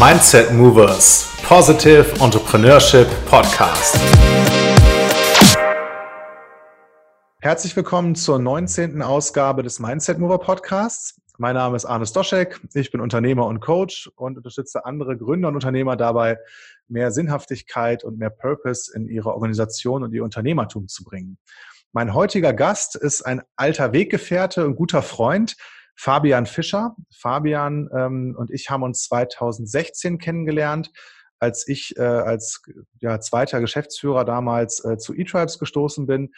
Mindset Movers Positive Entrepreneurship Podcast. Herzlich willkommen zur 19. Ausgabe des Mindset Mover Podcasts. Mein Name ist Arne Stoschek. Ich bin Unternehmer und Coach und unterstütze andere Gründer und Unternehmer dabei, mehr Sinnhaftigkeit und mehr Purpose in ihre Organisation und ihr Unternehmertum zu bringen. Mein heutiger Gast ist ein alter Weggefährte und guter Freund, Fabian Fischer. Fabian ähm, und ich haben uns 2016 kennengelernt, als ich äh, als ja, zweiter Geschäftsführer damals äh, zu eTribes gestoßen bin.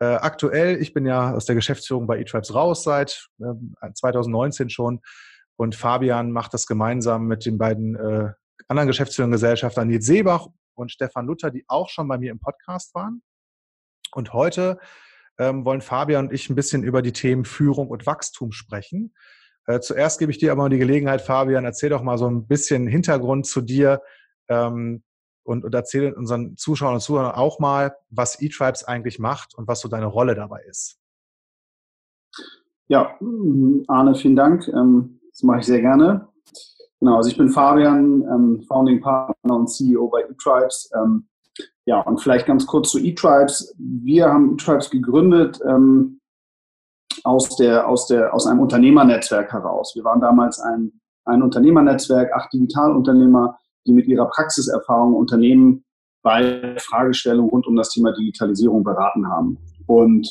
Äh, aktuell, ich bin ja aus der Geschäftsführung bei eTribes raus seit 2019 ähm, schon und Fabian macht das gemeinsam mit den beiden äh, anderen Geschäftsführern Gesellschaftern Nils Seebach und Stefan Luther, die auch schon bei mir im Podcast waren. Und heute ähm, wollen Fabian und ich ein bisschen über die Themen Führung und Wachstum sprechen. Äh, zuerst gebe ich dir aber mal die Gelegenheit, Fabian, erzähl doch mal so ein bisschen Hintergrund zu dir ähm, und, und erzähl unseren Zuschauern und Zuhörern auch mal, was eTribes eigentlich macht und was so deine Rolle dabei ist. Ja, Arne, vielen Dank. Ähm, das mache ich sehr gerne. Genau, also ich bin Fabian, ähm, Founding Partner und CEO bei eTribes. Ähm, ja, und vielleicht ganz kurz zu eTribes. Wir haben eTribes gegründet ähm, aus, der, aus, der, aus einem Unternehmernetzwerk heraus. Wir waren damals ein, ein Unternehmernetzwerk, acht Digitalunternehmer, die mit ihrer Praxiserfahrung Unternehmen bei Fragestellungen rund um das Thema Digitalisierung beraten haben. Und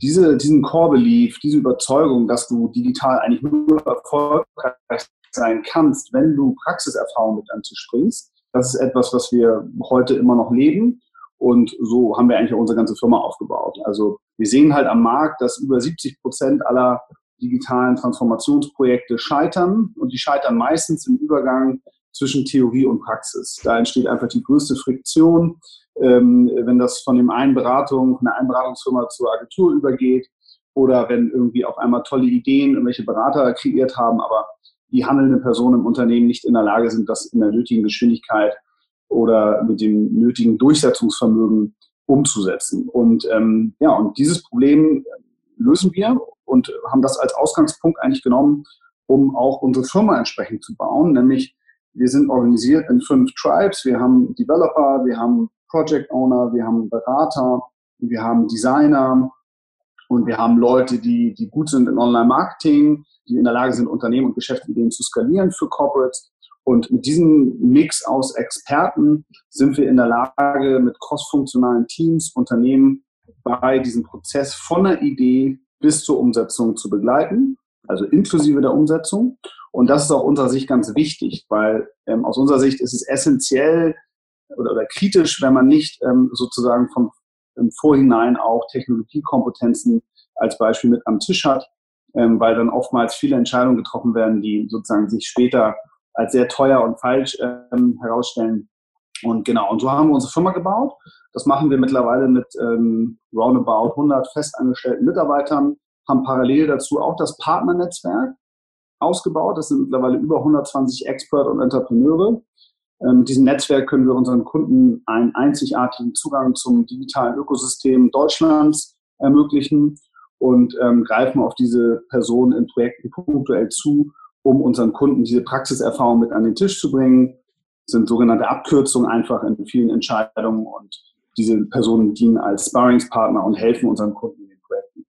diese, diesen Core-Belief, diese Überzeugung, dass du digital eigentlich nur erfolgreich sein kannst, wenn du Praxiserfahrung mit an Tisch bringst, das ist etwas, was wir heute immer noch leben. Und so haben wir eigentlich auch unsere ganze Firma aufgebaut. Also wir sehen halt am Markt, dass über 70 Prozent aller digitalen Transformationsprojekte scheitern. Und die scheitern meistens im Übergang zwischen Theorie und Praxis. Da entsteht einfach die größte Friktion, ähm, wenn das von dem einen Beratung, von der einen Beratungsfirma zur Agentur übergeht oder wenn irgendwie auf einmal tolle Ideen irgendwelche Berater kreiert haben, aber die handelnden Personen im Unternehmen nicht in der Lage sind, das in der nötigen Geschwindigkeit oder mit dem nötigen Durchsetzungsvermögen umzusetzen. Und ähm, ja, und dieses Problem lösen wir und haben das als Ausgangspunkt eigentlich genommen, um auch unsere Firma entsprechend zu bauen. Nämlich wir sind organisiert in fünf Tribes. Wir haben Developer, wir haben Project Owner, wir haben Berater, wir haben Designer und wir haben Leute, die, die gut sind in Online-Marketing, die in der Lage sind, Unternehmen und Geschäftsideen zu skalieren für Corporates. Und mit diesem Mix aus Experten sind wir in der Lage, mit crossfunktionalen Teams Unternehmen bei diesem Prozess von der Idee bis zur Umsetzung zu begleiten, also inklusive der Umsetzung. Und das ist auch unserer Sicht ganz wichtig, weil ähm, aus unserer Sicht ist es essentiell oder, oder kritisch, wenn man nicht ähm, sozusagen vom im Vorhinein auch Technologiekompetenzen als Beispiel mit am Tisch hat, ähm, weil dann oftmals viele Entscheidungen getroffen werden, die sozusagen sich später als sehr teuer und falsch ähm, herausstellen. Und genau, und so haben wir unsere Firma gebaut. Das machen wir mittlerweile mit ähm, roundabout 100 festangestellten Mitarbeitern, haben parallel dazu auch das Partnernetzwerk ausgebaut. Das sind mittlerweile über 120 Expert und Entrepreneure. Ähm, mit diesem Netzwerk können wir unseren Kunden einen einzigartigen Zugang zum digitalen Ökosystem Deutschlands ermöglichen und ähm, greifen auf diese Personen in Projekten punktuell zu, um unseren Kunden diese Praxiserfahrung mit an den Tisch zu bringen. Das sind sogenannte Abkürzungen einfach in vielen Entscheidungen und diese Personen dienen als Sparringspartner und helfen unseren Kunden in den Projekten.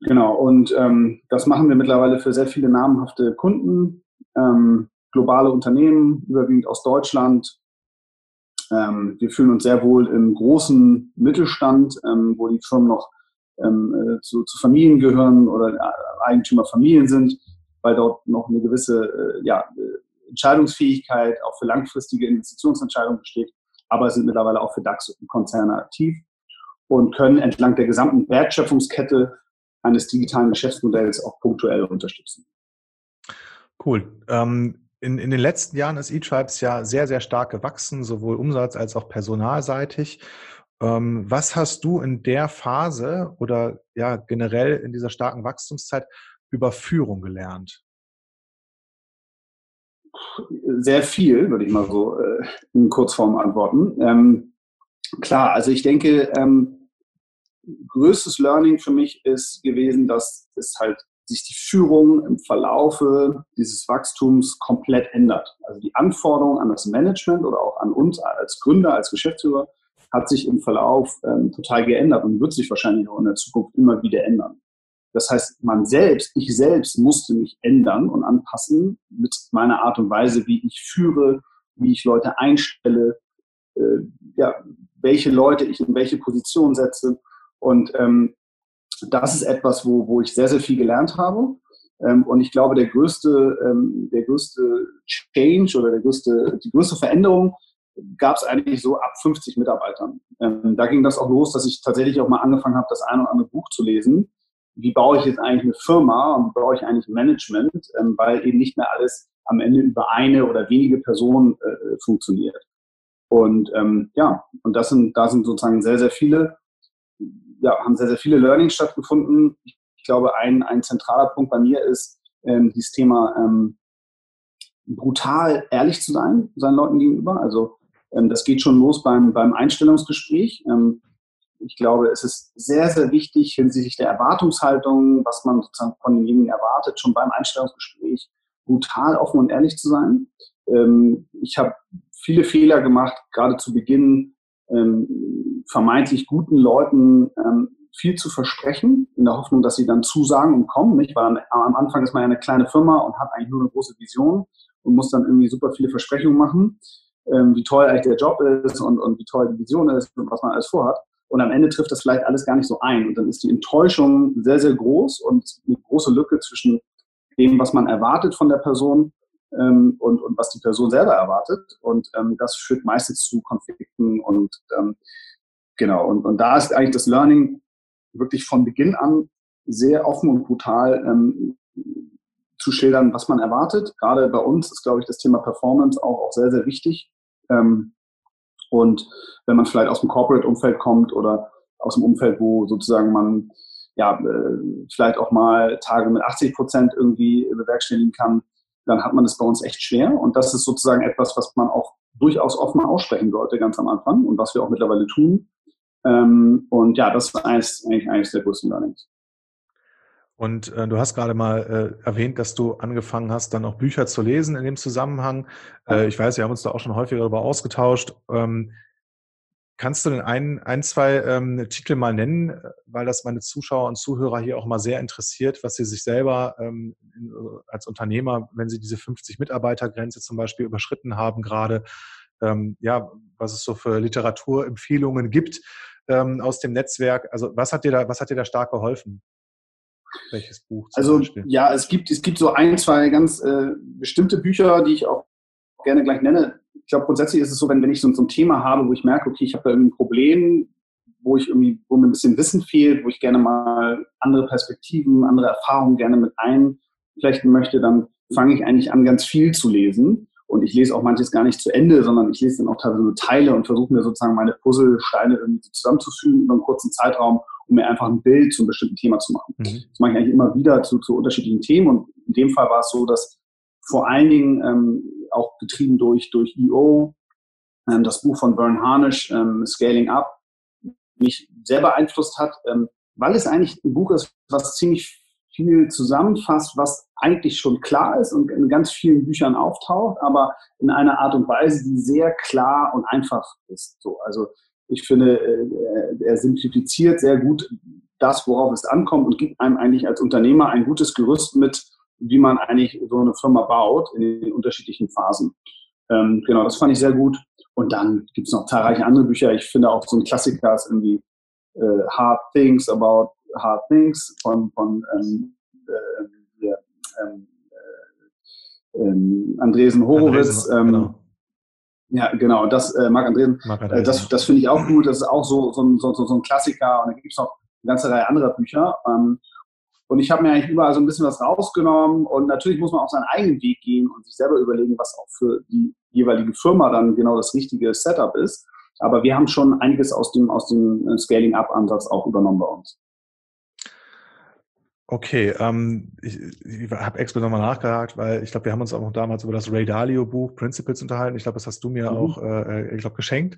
Genau, und ähm, das machen wir mittlerweile für sehr viele namhafte Kunden, ähm, globale Unternehmen, überwiegend aus Deutschland. Ähm, wir fühlen uns sehr wohl im großen Mittelstand, ähm, wo die Firmen noch ähm, äh, zu, zu, Familien gehören oder äh, Eigentümerfamilien sind, weil dort noch eine gewisse äh, ja, äh, Entscheidungsfähigkeit auch für langfristige Investitionsentscheidungen besteht, aber sind mittlerweile auch für DAX-Konzerne aktiv und können entlang der gesamten Wertschöpfungskette eines digitalen Geschäftsmodells auch punktuell unterstützen. Cool. Ähm, in, in den letzten Jahren ist eTribes ja sehr, sehr stark gewachsen, sowohl umsatz- als auch personalseitig. Ähm, was hast du in der Phase oder ja generell in dieser starken Wachstumszeit über Führung gelernt? Sehr viel, würde ich mal so äh, in Kurzform antworten. Ähm, klar, also ich denke, ähm, größtes Learning für mich ist gewesen, dass es halt sich die Führung im Verlaufe dieses Wachstums komplett ändert. Also die Anforderungen an das Management oder auch an uns als Gründer, als Geschäftsführer hat sich im Verlauf ähm, total geändert und wird sich wahrscheinlich auch in der Zukunft immer wieder ändern. Das heißt, man selbst, ich selbst musste mich ändern und anpassen mit meiner Art und Weise, wie ich führe, wie ich Leute einstelle, äh, ja, welche Leute ich in welche Position setze. Und ähm, das ist etwas, wo, wo ich sehr, sehr viel gelernt habe. Ähm, und ich glaube, der größte, ähm, der größte Change oder der größte, die größte Veränderung gab es eigentlich so ab 50 Mitarbeitern. Ähm, da ging das auch los, dass ich tatsächlich auch mal angefangen habe, das ein oder andere Buch zu lesen. Wie baue ich jetzt eigentlich eine Firma und baue ich eigentlich Management, ähm, weil eben nicht mehr alles am Ende über eine oder wenige Personen äh, funktioniert. Und ähm, ja, und das sind, da sind sozusagen sehr, sehr viele ja, haben sehr, sehr viele Learnings stattgefunden. Ich, glaube, ein, ein zentraler Punkt bei mir ist ähm, dieses Thema ähm, brutal ehrlich zu sein, seinen Leuten gegenüber. Also ähm, das geht schon los beim, beim Einstellungsgespräch. Ähm, ich glaube, es ist sehr, sehr wichtig hinsichtlich der Erwartungshaltung, was man sozusagen von demjenigen erwartet, schon beim Einstellungsgespräch brutal offen und ehrlich zu sein. Ähm, ich habe viele Fehler gemacht, gerade zu Beginn, ähm, vermeintlich guten Leuten ähm, viel zu versprechen, in der Hoffnung, dass sie dann zusagen und kommen. Nicht? Weil am Anfang ist man ja eine kleine Firma und hat eigentlich nur eine große Vision und muss dann irgendwie super viele Versprechungen machen, ähm, wie toll eigentlich der Job ist und, und wie toll die Vision ist und was man alles vorhat. Und am Ende trifft das vielleicht alles gar nicht so ein. Und dann ist die Enttäuschung sehr, sehr groß und eine große Lücke zwischen dem, was man erwartet von der Person ähm, und, und was die Person selber erwartet. Und ähm, das führt meistens zu Konflikten und ähm, genau. Und, und da ist eigentlich das Learning wirklich von Beginn an sehr offen und brutal ähm, zu schildern, was man erwartet. Gerade bei uns ist, glaube ich, das Thema Performance auch, auch sehr, sehr wichtig. Ähm, und wenn man vielleicht aus dem Corporate-Umfeld kommt oder aus dem Umfeld, wo sozusagen man ja äh, vielleicht auch mal Tage mit 80 Prozent irgendwie bewerkstelligen kann, dann hat man es bei uns echt schwer. Und das ist sozusagen etwas, was man auch durchaus offen aussprechen sollte, ganz am Anfang und was wir auch mittlerweile tun. Ähm, und ja, das ist eigentlich eines der größten Learnings. Und äh, du hast gerade mal äh, erwähnt, dass du angefangen hast, dann auch Bücher zu lesen in dem Zusammenhang. Äh, ich weiß, wir haben uns da auch schon häufiger darüber ausgetauscht. Ähm, Kannst du denn ein, ein zwei ähm, Titel mal nennen, weil das meine Zuschauer und Zuhörer hier auch mal sehr interessiert, was sie sich selber ähm, als Unternehmer, wenn sie diese 50 Mitarbeiter-Grenze zum Beispiel überschritten haben, gerade ähm, ja, was es so für Literaturempfehlungen gibt ähm, aus dem Netzwerk. Also was hat dir da, was hat dir da stark geholfen? Welches Buch? also Beispiel? ja, es gibt es gibt so ein, zwei ganz äh, bestimmte Bücher, die ich auch gerne gleich nenne ich glaube, grundsätzlich ist es so, wenn, wenn ich so, so ein Thema habe, wo ich merke, okay, ich habe da irgendwie ein Problem, wo ich irgendwie, wo mir ein bisschen Wissen fehlt, wo ich gerne mal andere Perspektiven, andere Erfahrungen gerne mit einflechten möchte, dann fange ich eigentlich an, ganz viel zu lesen. Und ich lese auch manches gar nicht zu Ende, sondern ich lese dann auch teilweise nur Teile und versuche mir sozusagen meine Puzzlesteine irgendwie zusammenzufügen über einen kurzen Zeitraum, um mir einfach ein Bild zu einem bestimmten Thema zu machen. Mhm. Das mache ich eigentlich immer wieder zu, zu unterschiedlichen Themen. Und in dem Fall war es so, dass vor allen Dingen ähm, auch getrieben durch, durch EO, ähm, das Buch von Bern Harnish, ähm, Scaling Up, mich sehr beeinflusst hat, ähm, weil es eigentlich ein Buch ist, was ziemlich viel zusammenfasst, was eigentlich schon klar ist und in ganz vielen Büchern auftaucht, aber in einer Art und Weise, die sehr klar und einfach ist. So, also ich finde, äh, er simplifiziert sehr gut das, worauf es ankommt und gibt einem eigentlich als Unternehmer ein gutes Gerüst mit, wie man eigentlich so eine Firma baut in den unterschiedlichen Phasen. Ähm, genau, das fand ich sehr gut. Und dann gibt es noch zahlreiche andere Bücher. Ich finde auch so ein Klassiker ist irgendwie äh, Hard Things About Hard Things von, von ähm, äh, hier, ähm, äh, ähm, Andresen Horowitz. Andresen, ähm, genau. Ja, genau, das äh, Marc Andresen, Marc Andresen. Äh, das, das finde ich auch gut. Das ist auch so, so, so, so ein Klassiker. Und dann gibt es noch eine ganze Reihe anderer Bücher. Ähm, und ich habe mir eigentlich überall so ein bisschen was rausgenommen. Und natürlich muss man auch seinen eigenen Weg gehen und sich selber überlegen, was auch für die jeweilige Firma dann genau das richtige Setup ist. Aber wir haben schon einiges aus dem, aus dem äh, Scaling-Up-Ansatz auch übernommen bei uns. Okay, ähm, ich, ich habe extra nochmal nachgehakt, weil ich glaube, wir haben uns auch damals über das Ray Dalio Buch Principles unterhalten. Ich glaube, das hast du mir mhm. auch, äh, ich glaube, geschenkt.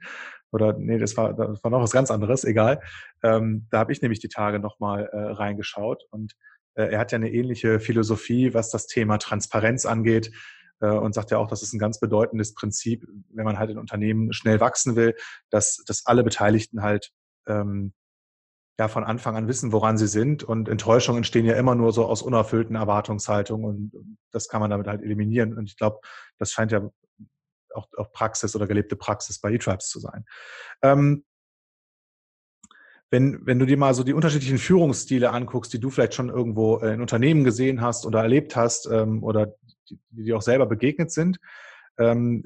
Oder nee, das war, das war noch was ganz anderes, egal. Ähm, da habe ich nämlich die Tage nochmal äh, reingeschaut und äh, er hat ja eine ähnliche Philosophie, was das Thema Transparenz angeht äh, und sagt ja auch, das ist ein ganz bedeutendes Prinzip, wenn man halt in Unternehmen schnell wachsen will, dass, dass alle Beteiligten halt ähm, ja von Anfang an wissen, woran sie sind. Und Enttäuschungen entstehen ja immer nur so aus unerfüllten Erwartungshaltungen und das kann man damit halt eliminieren. Und ich glaube, das scheint ja auch, auch Praxis oder gelebte Praxis bei E-Tribes zu sein. Ähm, wenn, wenn du dir mal so die unterschiedlichen Führungsstile anguckst, die du vielleicht schon irgendwo in Unternehmen gesehen hast oder erlebt hast ähm, oder die, die dir auch selber begegnet sind, ähm,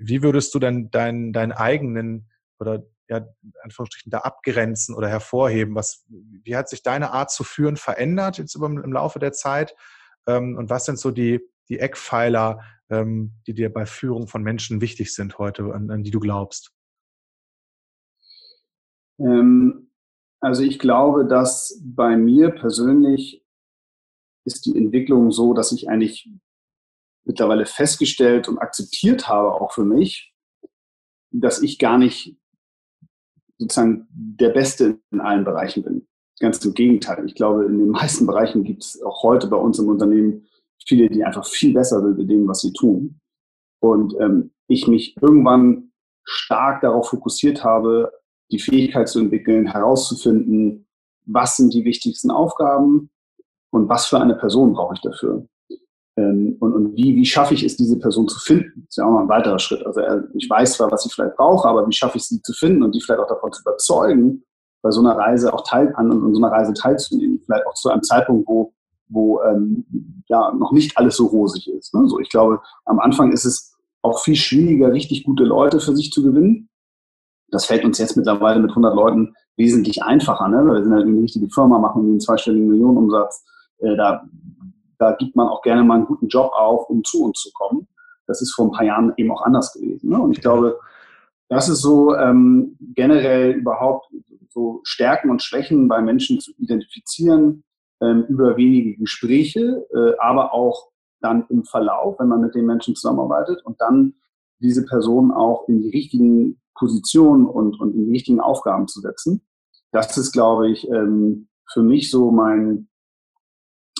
wie würdest du denn deinen, deinen eigenen oder ja, in Anführungsstrichen da abgrenzen oder hervorheben? Was, wie hat sich deine Art zu führen verändert jetzt über, im Laufe der Zeit? Ähm, und was sind so die, die Eckpfeiler, ähm, die dir bei Führung von Menschen wichtig sind heute, an, an die du glaubst? Ähm, also ich glaube, dass bei mir persönlich ist die Entwicklung so, dass ich eigentlich mittlerweile festgestellt und akzeptiert habe, auch für mich, dass ich gar nicht sozusagen der Beste in allen Bereichen bin. Ganz im Gegenteil. Ich glaube, in den meisten Bereichen gibt es auch heute bei uns im Unternehmen viele, die einfach viel besser sind in dem, was sie tun. Und ähm, ich mich irgendwann stark darauf fokussiert habe, die Fähigkeit zu entwickeln, herauszufinden, was sind die wichtigsten Aufgaben und was für eine Person brauche ich dafür. Ähm, und, und wie, wie schaffe ich es, diese Person zu finden? Das ist ja auch mal ein weiterer Schritt. Also ich weiß zwar, was ich vielleicht brauche, aber wie schaffe ich sie zu finden und die vielleicht auch davon zu überzeugen, bei so einer Reise auch teil an und so einer Reise teilzunehmen. Vielleicht auch zu einem Zeitpunkt, wo, wo ähm, ja noch nicht alles so rosig ist. Ne? So, ich glaube, am Anfang ist es auch viel schwieriger, richtig gute Leute für sich zu gewinnen. Das fällt uns jetzt mittlerweile mit 100 Leuten wesentlich einfacher. Ne? Wir sind halt eine richtige Firma, machen einen zweistelligen Millionenumsatz. Äh, da da gibt man auch gerne mal einen guten Job auf, um zu uns zu kommen. Das ist vor ein paar Jahren eben auch anders gewesen. Ne? Und ich glaube, das ist so ähm, generell überhaupt so Stärken und Schwächen bei Menschen zu identifizieren ähm, über wenige Gespräche, äh, aber auch dann im Verlauf, wenn man mit den Menschen zusammenarbeitet und dann diese Person auch in die richtigen Positionen und, und in die richtigen Aufgaben zu setzen. Das ist, glaube ich, ähm, für mich so mein,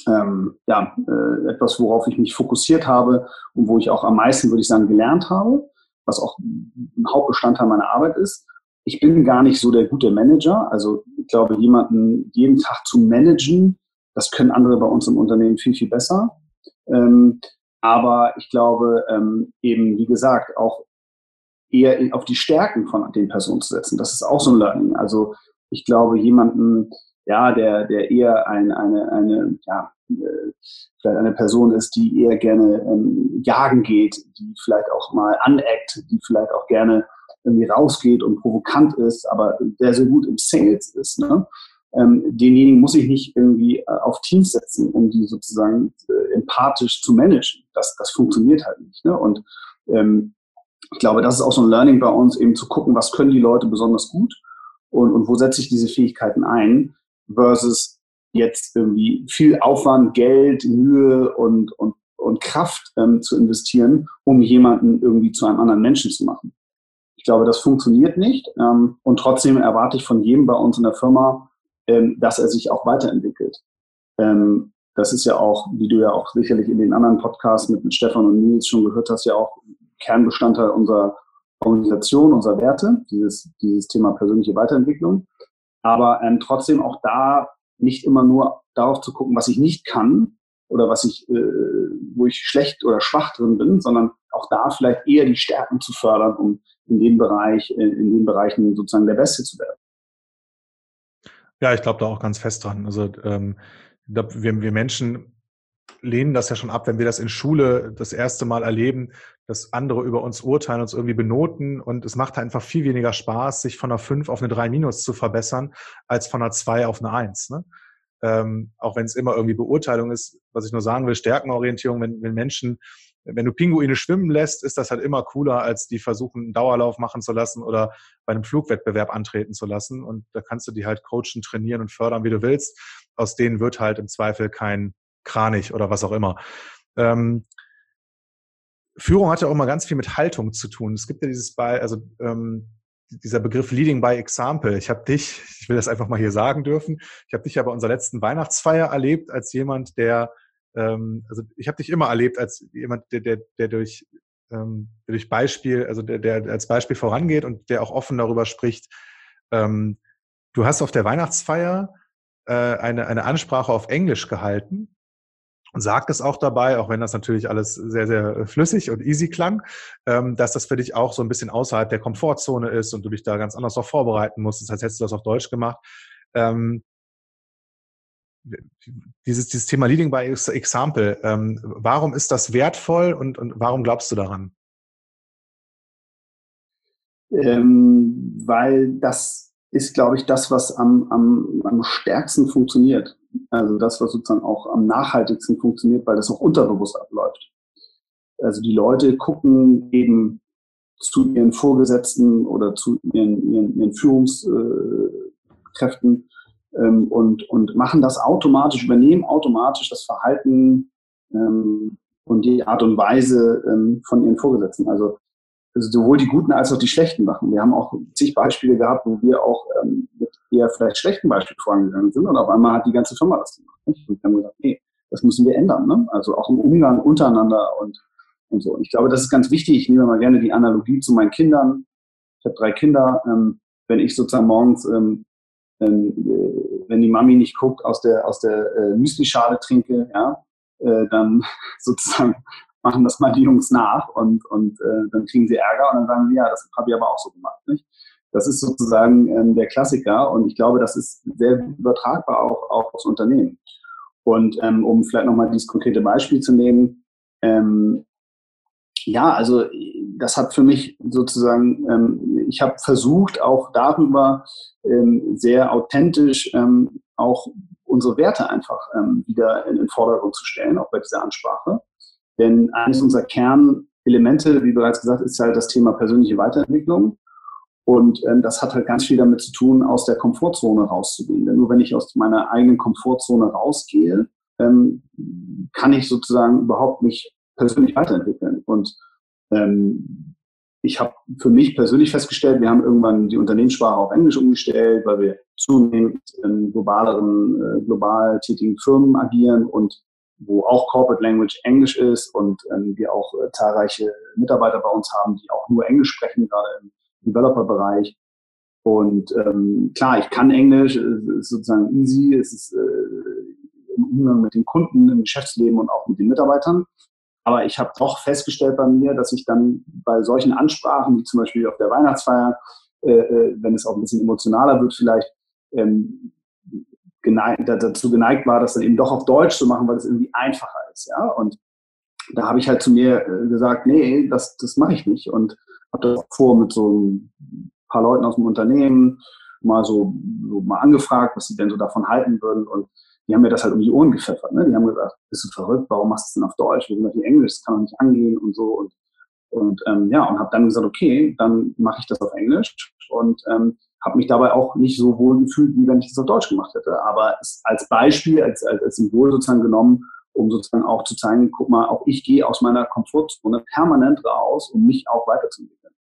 ähm, ja, äh, etwas, worauf ich mich fokussiert habe und wo ich auch am meisten, würde ich sagen, gelernt habe, was auch ein Hauptbestandteil meiner Arbeit ist. Ich bin gar nicht so der gute Manager. Also ich glaube, jemanden jeden Tag zu managen, das können andere bei uns im Unternehmen viel, viel besser. Ähm, aber ich glaube ähm, eben, wie gesagt, auch eher auf die Stärken von den Personen zu setzen. Das ist auch so ein Learning. Also ich glaube, jemanden ja, der, der eher ein, eine, eine, ja, äh, vielleicht eine Person ist, die eher gerne ähm, jagen geht, die vielleicht auch mal aneckt, die vielleicht auch gerne irgendwie rausgeht und provokant ist, aber der so gut im Sales ist. Ne? Ähm, denjenigen muss ich nicht irgendwie äh, auf Teams setzen, um die sozusagen äh, empathisch zu managen. Das, das funktioniert halt nicht. Ne? Und ähm, ich glaube, das ist auch so ein Learning bei uns, eben zu gucken, was können die Leute besonders gut und, und wo setze ich diese Fähigkeiten ein versus jetzt irgendwie viel Aufwand, Geld, Mühe und, und, und Kraft ähm, zu investieren, um jemanden irgendwie zu einem anderen Menschen zu machen. Ich glaube, das funktioniert nicht. Ähm, und trotzdem erwarte ich von jedem bei uns in der Firma, ähm, dass er sich auch weiterentwickelt. Ähm, das ist ja auch, wie du ja auch sicherlich in den anderen Podcasts mit, mit Stefan und Nils schon gehört hast, ja auch Kernbestandteil unserer Organisation, unserer Werte, dieses, dieses Thema persönliche Weiterentwicklung. Aber ähm, trotzdem auch da nicht immer nur darauf zu gucken, was ich nicht kann oder was ich, äh, wo ich schlecht oder schwach drin bin, sondern auch da vielleicht eher die Stärken zu fördern, um in dem Bereich, in, in den Bereichen sozusagen der Beste zu werden. Ja, ich glaube da auch ganz fest dran. Also ähm, wir, wir Menschen lehnen das ja schon ab, wenn wir das in Schule das erste Mal erleben, dass andere über uns urteilen, uns irgendwie benoten und es macht einfach viel weniger Spaß, sich von einer 5 auf eine 3 minus zu verbessern, als von einer 2 auf eine 1. Ne? Ähm, auch wenn es immer irgendwie Beurteilung ist, was ich nur sagen will, Stärkenorientierung, wenn, wenn Menschen, wenn du Pinguine schwimmen lässt, ist das halt immer cooler, als die versuchen, einen Dauerlauf machen zu lassen oder bei einem Flugwettbewerb antreten zu lassen. Und da kannst du die halt coachen, trainieren und fördern, wie du willst. Aus denen wird halt im Zweifel kein Kranich oder was auch immer. Ähm, Führung hat ja auch immer ganz viel mit Haltung zu tun. Es gibt ja dieses bei, also ähm, dieser Begriff Leading by Example. Ich habe dich, ich will das einfach mal hier sagen dürfen, ich habe dich ja bei unserer letzten Weihnachtsfeier erlebt als jemand, der, ähm, also ich habe dich immer erlebt als jemand, der, der, der durch ähm, durch Beispiel, also der, der als Beispiel vorangeht und der auch offen darüber spricht. Ähm, du hast auf der Weihnachtsfeier äh, eine, eine Ansprache auf Englisch gehalten und sagt es auch dabei, auch wenn das natürlich alles sehr, sehr äh, flüssig und easy klang, ähm, dass das für dich auch so ein bisschen außerhalb der Komfortzone ist und du dich da ganz anders auch vorbereiten musst, als hättest du das auf Deutsch gemacht. Ähm, dieses, dieses Thema Leading by Example, ähm, warum ist das wertvoll und, und warum glaubst du daran? Ähm, weil das ist, glaube ich, das, was am, am, am stärksten funktioniert. Also das, was sozusagen auch am nachhaltigsten funktioniert, weil das auch unterbewusst abläuft. Also die Leute gucken eben zu ihren Vorgesetzten oder zu ihren, ihren, ihren Führungskräften ähm, und, und machen das automatisch, übernehmen automatisch das Verhalten ähm, und die Art und Weise ähm, von ihren Vorgesetzten. Also sowohl die guten als auch die schlechten Sachen. Wir haben auch zig Beispiele gehabt, wo wir auch ähm, mit eher vielleicht schlechten Beispielen vorangegangen sind und auf einmal hat die ganze Firma das gemacht. Nicht? Und wir haben gesagt, nee, das müssen wir ändern. Ne? Also auch im Umgang untereinander und, und so. Und ich glaube, das ist ganz wichtig. Ich nehme mal gerne die Analogie zu meinen Kindern. Ich habe drei Kinder. Ähm, wenn ich sozusagen morgens, ähm, äh, wenn die Mami nicht guckt, aus der, aus der äh, Müslischale trinke, ja, äh, dann sozusagen machen das mal die Jungs nach und, und äh, dann kriegen sie Ärger und dann sagen sie, ja, das habe ich aber auch so gemacht. Nicht? Das ist sozusagen ähm, der Klassiker und ich glaube, das ist sehr übertragbar auch, auch aufs Unternehmen. Und ähm, um vielleicht nochmal dieses konkrete Beispiel zu nehmen, ähm, ja, also das hat für mich sozusagen, ähm, ich habe versucht, auch darüber ähm, sehr authentisch ähm, auch unsere Werte einfach ähm, wieder in den Vordergrund zu stellen, auch bei dieser Ansprache. Denn eines unserer Kernelemente, wie bereits gesagt, ist halt das Thema persönliche Weiterentwicklung. Und ähm, das hat halt ganz viel damit zu tun, aus der Komfortzone rauszugehen. Denn nur wenn ich aus meiner eigenen Komfortzone rausgehe, ähm, kann ich sozusagen überhaupt mich persönlich weiterentwickeln. Und ähm, ich habe für mich persönlich festgestellt, wir haben irgendwann die Unternehmenssprache auf Englisch umgestellt, weil wir zunehmend in globaleren, äh, global tätigen Firmen agieren und wo auch Corporate Language Englisch ist und ähm, wir auch äh, zahlreiche Mitarbeiter bei uns haben, die auch nur Englisch sprechen, gerade im Developer-Bereich. Und ähm, klar, ich kann Englisch, es ist sozusagen easy, es ist äh, im Umgang mit den Kunden, im Geschäftsleben und auch mit den Mitarbeitern. Aber ich habe doch festgestellt bei mir, dass ich dann bei solchen Ansprachen, wie zum Beispiel auf der Weihnachtsfeier, äh, äh wenn es auch ein bisschen emotionaler wird, vielleicht ähm, geneigt, dazu geneigt war, das dann eben doch auf Deutsch zu machen, weil es irgendwie einfacher ist. Ja? Und da habe ich halt zu mir äh, gesagt, nee, das, das mache ich nicht. Und habe das vor mit so ein paar Leuten aus dem Unternehmen mal so, so mal angefragt, was sie denn so davon halten würden. Und die haben mir das halt um die Ohren gepfeffert. Ne? Die haben gesagt, bist du verrückt, warum machst du es denn auf Deutsch? Wir sind doch hier Englisch, das kann doch nicht angehen und so. Und, und ähm, ja, und habe dann gesagt, okay, dann mache ich das auf Englisch. Und ähm, habe mich dabei auch nicht so wohl gefühlt, wie wenn ich das auf Deutsch gemacht hätte. Aber als Beispiel, als, als, als Symbol sozusagen genommen, um sozusagen auch zu zeigen, guck mal, auch ich gehe aus meiner Komfortzone permanent raus, um mich auch weiterzuentwickeln.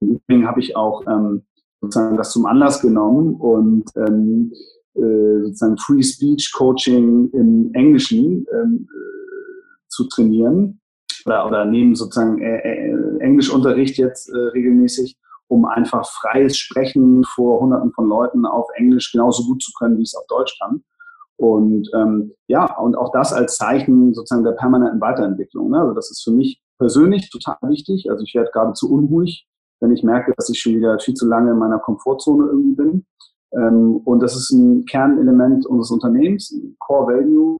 Übrigen habe ich auch ähm, sozusagen das zum Anlass genommen und ähm, äh, sozusagen Free Speech Coaching im Englischen ähm, äh, zu trainieren oder, oder neben sozusagen äh, äh, Englischunterricht jetzt äh, regelmäßig um einfach freies Sprechen vor Hunderten von Leuten auf Englisch genauso gut zu können, wie ich es auf Deutsch kann. Und ähm, ja, und auch das als Zeichen sozusagen der permanenten Weiterentwicklung. Ne? Also das ist für mich persönlich total wichtig. Also ich werde geradezu unruhig, wenn ich merke, dass ich schon wieder viel zu lange in meiner Komfortzone irgendwie bin. Ähm, und das ist ein Kernelement unseres Unternehmens, ein Core Value.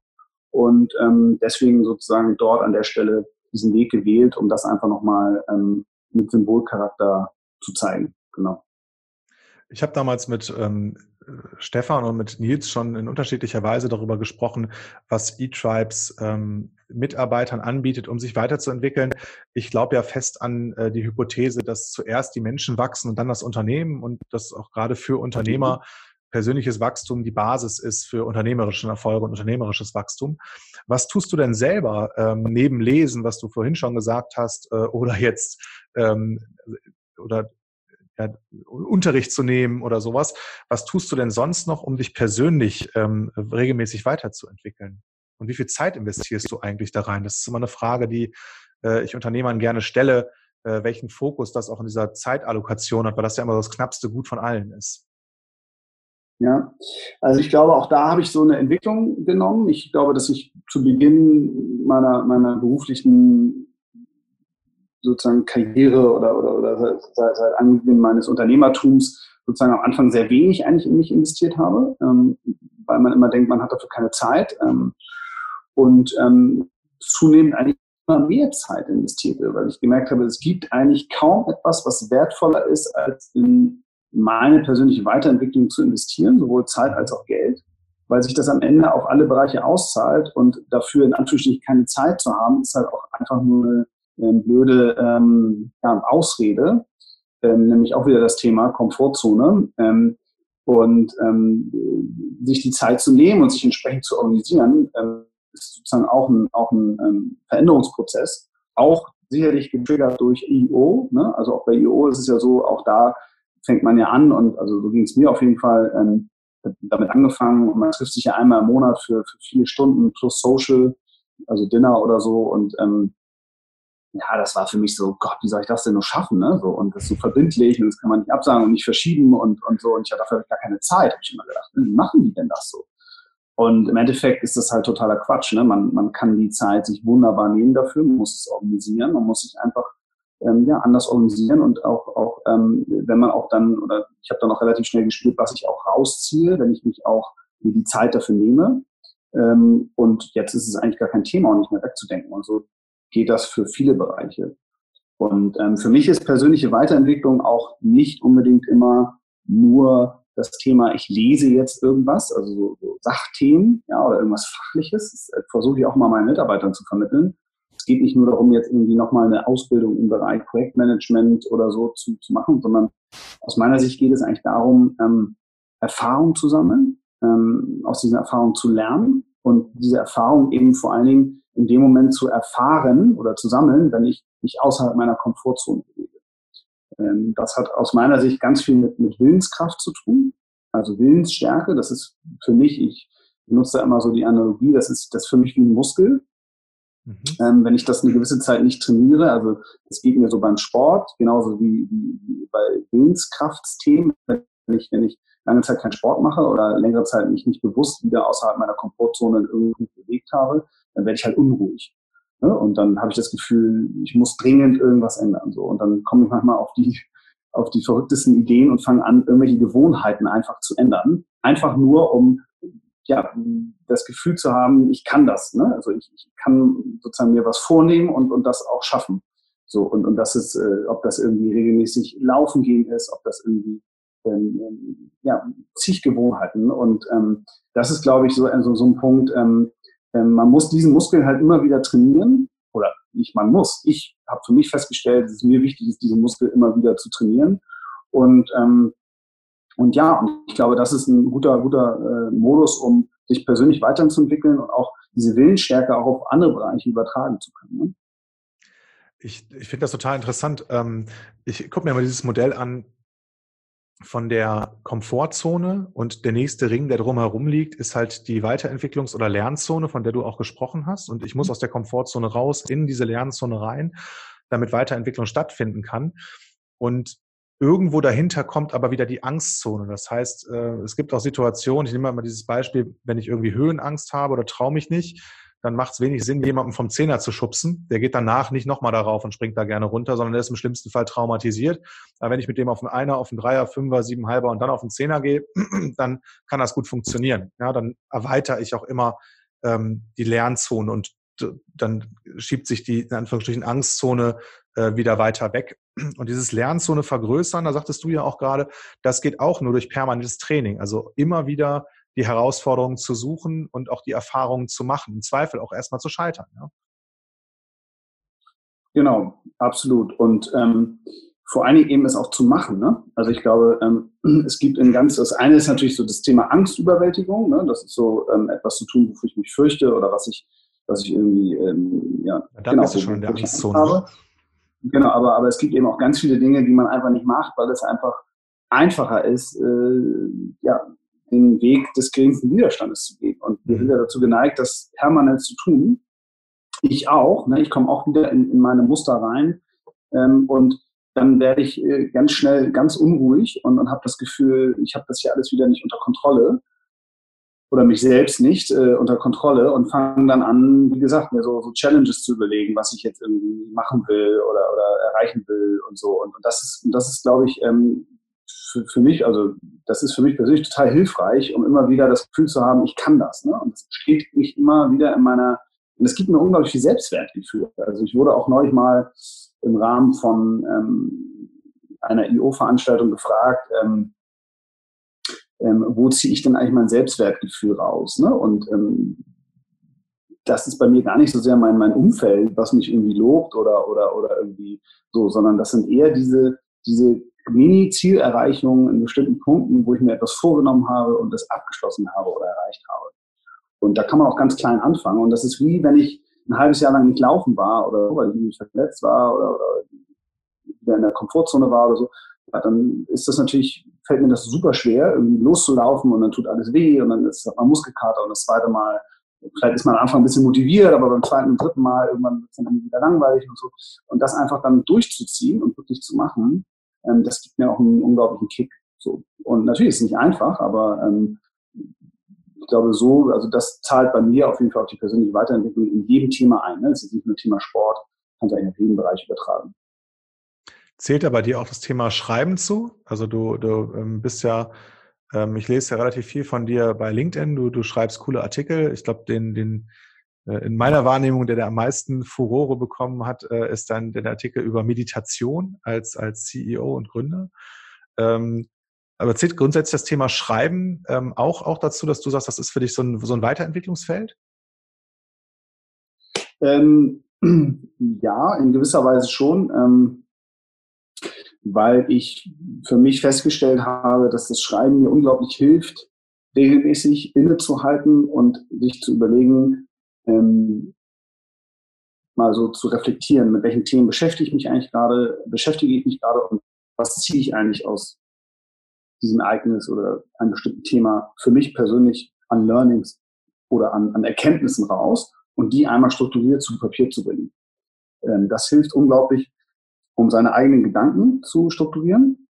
Und ähm, deswegen sozusagen dort an der Stelle diesen Weg gewählt, um das einfach nochmal ähm, mit Symbolcharakter zu zeigen. Genau. Ich habe damals mit ähm, Stefan und mit Nils schon in unterschiedlicher Weise darüber gesprochen, was eTribes ähm, Mitarbeitern anbietet, um sich weiterzuentwickeln. Ich glaube ja fest an äh, die Hypothese, dass zuerst die Menschen wachsen und dann das Unternehmen und dass auch gerade für Unternehmer persönliches Wachstum die Basis ist für unternehmerischen Erfolg und unternehmerisches Wachstum. Was tust du denn selber ähm, neben Lesen, was du vorhin schon gesagt hast, äh, oder jetzt ähm, oder ja, Unterricht zu nehmen oder sowas. Was tust du denn sonst noch, um dich persönlich ähm, regelmäßig weiterzuentwickeln? Und wie viel Zeit investierst du eigentlich da rein? Das ist immer eine Frage, die äh, ich Unternehmern gerne stelle, äh, welchen Fokus das auch in dieser Zeitallokation hat, weil das ja immer das knappste Gut von allen ist. Ja, also ich glaube, auch da habe ich so eine Entwicklung genommen. Ich glaube, dass ich zu Beginn meiner, meiner beruflichen sozusagen Karriere oder, oder, oder seit, seit Anbeginn meines Unternehmertums sozusagen am Anfang sehr wenig eigentlich in mich investiert habe, ähm, weil man immer denkt, man hat dafür keine Zeit ähm, und ähm, zunehmend eigentlich immer mehr Zeit investierte, weil ich gemerkt habe, es gibt eigentlich kaum etwas, was wertvoller ist, als in meine persönliche Weiterentwicklung zu investieren, sowohl Zeit als auch Geld, weil sich das am Ende auf alle Bereiche auszahlt und dafür in Anführungsstrichen keine Zeit zu haben, ist halt auch einfach nur ähm, blöde ähm, ja, Ausrede, ähm, nämlich auch wieder das Thema Komfortzone. Ähm, und ähm, sich die Zeit zu nehmen und sich entsprechend zu organisieren, ähm, ist sozusagen auch ein, auch ein ähm, Veränderungsprozess. Auch sicherlich getriggert durch IO. Ne? Also auch bei IO ist es ja so, auch da fängt man ja an und also so ging es mir auf jeden Fall ähm, damit angefangen und man trifft sich ja einmal im Monat für, für vier Stunden plus Social, also Dinner oder so und ähm, ja, das war für mich so, Gott, wie soll ich das denn nur schaffen? Ne? So, und das ist so verbindlich und das kann man nicht absagen und nicht verschieben und, und so. Und ich hatte dafür gar keine Zeit, habe ich immer gedacht. Wie machen die denn das so? Und im Endeffekt ist das halt totaler Quatsch. Ne? Man, man kann die Zeit sich wunderbar nehmen dafür, man muss es organisieren, man muss sich einfach ähm, ja, anders organisieren und auch, auch ähm, wenn man auch dann, oder ich habe dann auch relativ schnell gespürt, was ich auch rausziehe, wenn ich mich auch die Zeit dafür nehme. Ähm, und jetzt ist es eigentlich gar kein Thema, auch nicht mehr wegzudenken. Und so geht das für viele Bereiche. Und ähm, für mich ist persönliche Weiterentwicklung auch nicht unbedingt immer nur das Thema, ich lese jetzt irgendwas, also so, so Sachthemen ja, oder irgendwas Fachliches. Das äh, versuche ich auch mal meinen Mitarbeitern zu vermitteln. Es geht nicht nur darum, jetzt irgendwie nochmal eine Ausbildung im Bereich Projektmanagement oder so zu, zu machen, sondern aus meiner Sicht geht es eigentlich darum, ähm, Erfahrung zu sammeln, ähm, aus diesen Erfahrungen zu lernen und diese Erfahrung eben vor allen Dingen in dem Moment zu erfahren oder zu sammeln, wenn ich mich außerhalb meiner Komfortzone bewege. Ähm, das hat aus meiner Sicht ganz viel mit, mit Willenskraft zu tun, also Willensstärke. Das ist für mich, ich benutze da immer so die Analogie, das ist das ist für mich wie ein Muskel. Mhm. Ähm, wenn ich das eine gewisse Zeit nicht trainiere, also das geht mir so beim Sport, genauso wie, wie, wie bei Willenskraftsthemen, wenn ich, wenn ich lange Zeit keinen Sport mache oder längere Zeit mich nicht bewusst wieder außerhalb meiner Komfortzone in irgendeinem bewegt habe, dann werde ich halt unruhig. Ne? Und dann habe ich das Gefühl, ich muss dringend irgendwas ändern. So. Und dann komme ich manchmal auf die, auf die verrücktesten Ideen und fange an, irgendwelche Gewohnheiten einfach zu ändern. Einfach nur, um ja, das Gefühl zu haben, ich kann das. Ne? Also ich, ich kann sozusagen mir was vornehmen und, und das auch schaffen. So, und, und das ist, äh, ob das irgendwie regelmäßig laufen gehen ist, ob das irgendwie ähm, ja, zig Gewohnheiten. Und ähm, das ist, glaube ich, so, so, so ein Punkt, ähm, ähm, man muss diesen Muskel halt immer wieder trainieren. Oder nicht man muss. Ich habe für mich festgestellt, dass es mir wichtig ist, diesen Muskel immer wieder zu trainieren. Und, ähm, und ja, und ich glaube, das ist ein guter, guter äh, Modus, um sich persönlich weiterzuentwickeln und auch diese Willensstärke auch auf andere Bereiche übertragen zu können. Ne? Ich, ich finde das total interessant. Ähm, ich gucke mir mal dieses Modell an, von der Komfortzone und der nächste Ring, der drumherum liegt, ist halt die Weiterentwicklungs- oder Lernzone, von der du auch gesprochen hast. Und ich muss mhm. aus der Komfortzone raus in diese Lernzone rein, damit Weiterentwicklung stattfinden kann. Und irgendwo dahinter kommt aber wieder die Angstzone. Das heißt, äh, es gibt auch Situationen, ich nehme mal dieses Beispiel, wenn ich irgendwie Höhenangst habe oder traue mich nicht, dann macht es wenig Sinn, jemanden vom Zehner zu schubsen. Der geht danach nicht nochmal darauf und springt da gerne runter, sondern der ist im schlimmsten Fall traumatisiert. Aber wenn ich mit dem auf einen Einer, auf einen Dreier, Fünfer, Siebenhalber und dann auf einen Zehner gehe, dann kann das gut funktionieren. Ja, dann erweitere ich auch immer ähm, die Lernzone und dann schiebt sich die, in Anführungsstrichen, Angstzone äh, wieder weiter weg. Und dieses Lernzone vergrößern, da sagtest du ja auch gerade, das geht auch nur durch permanentes Training. Also immer wieder die Herausforderungen zu suchen und auch die Erfahrungen zu machen, im Zweifel auch erstmal zu scheitern. Ja? Genau, absolut. Und ähm, vor allen Dingen eben es auch zu machen. Ne? Also ich glaube, ähm, es gibt ein ganz, das eine ist natürlich so das Thema Angstüberwältigung. Ne? Das ist so ähm, etwas zu tun, wofür ich mich fürchte oder was ich, was ich irgendwie, ähm, ja, dann genau, bist du schon in der Angstzone. Habe. genau, aber, aber es gibt eben auch ganz viele Dinge, die man einfach nicht macht, weil es einfach einfacher ist, äh, ja, den Weg des geringsten Widerstandes zu gehen. Und wir sind ja dazu geneigt, das permanent zu tun. Ich auch. Ne? Ich komme auch wieder in, in meine Muster rein. Ähm, und dann werde ich äh, ganz schnell ganz unruhig und, und habe das Gefühl, ich habe das hier alles wieder nicht unter Kontrolle oder mich selbst nicht äh, unter Kontrolle und fange dann an, wie gesagt, mir so, so Challenges zu überlegen, was ich jetzt irgendwie machen will oder, oder erreichen will und so. Und, und das ist, und das ist, glaube ich, ähm, für, für mich, also das ist für mich persönlich total hilfreich, um immer wieder das Gefühl zu haben, ich kann das. Ne? Und das steht mich immer wieder in meiner, und es gibt mir unglaublich viel Selbstwertgefühl. Also ich wurde auch neulich mal im Rahmen von ähm, einer IO-Veranstaltung gefragt, ähm, ähm, wo ziehe ich denn eigentlich mein Selbstwertgefühl raus? Ne? Und ähm, das ist bei mir gar nicht so sehr mein, mein Umfeld, was mich irgendwie lobt oder, oder, oder irgendwie so, sondern das sind eher diese, diese Mini-Zielerreichungen in bestimmten Punkten, wo ich mir etwas vorgenommen habe und das abgeschlossen habe oder erreicht habe. Und da kann man auch ganz klein anfangen. Und das ist wie, wenn ich ein halbes Jahr lang nicht laufen war oder weil ich verletzt war oder, oder wieder in der Komfortzone war oder so, dann ist das natürlich, fällt mir das super schwer, irgendwie loszulaufen und dann tut alles weh und dann ist man Muskelkater und das zweite Mal, vielleicht ist man am Anfang ein bisschen motiviert, aber beim zweiten und dritten Mal irgendwann wird es dann wieder langweilig und so. Und das einfach dann durchzuziehen und wirklich zu machen, ähm, das gibt mir auch einen unglaublichen Kick. So. Und natürlich ist es nicht einfach, aber ähm, ich glaube so, also das zahlt bei mir auf jeden Fall auf die persönliche Weiterentwicklung in jedem Thema ein. Ne? Ist nicht nur Thema Sport, kannst du eigentlich auf jeden Bereich übertragen. Zählt da bei dir auch das Thema Schreiben zu? Also du, du ähm, bist ja, ähm, ich lese ja relativ viel von dir bei LinkedIn, du, du schreibst coole Artikel. Ich glaube, den, den in meiner Wahrnehmung, der, der am meisten Furore bekommen hat, äh, ist dann der Artikel über Meditation als, als CEO und Gründer. Ähm, aber zählt grundsätzlich das Thema Schreiben ähm, auch, auch dazu, dass du sagst, das ist für dich so ein, so ein Weiterentwicklungsfeld? Ähm, ja, in gewisser Weise schon, ähm, weil ich für mich festgestellt habe, dass das Schreiben mir unglaublich hilft, regelmäßig innezuhalten und sich zu überlegen, ähm, mal so zu reflektieren, mit welchen Themen beschäftige ich mich eigentlich gerade, beschäftige ich mich gerade und was ziehe ich eigentlich aus diesem Ereignis oder einem bestimmten Thema für mich persönlich an Learnings oder an, an Erkenntnissen raus und die einmal strukturiert zu Papier zu bringen. Ähm, das hilft unglaublich, um seine eigenen Gedanken zu strukturieren,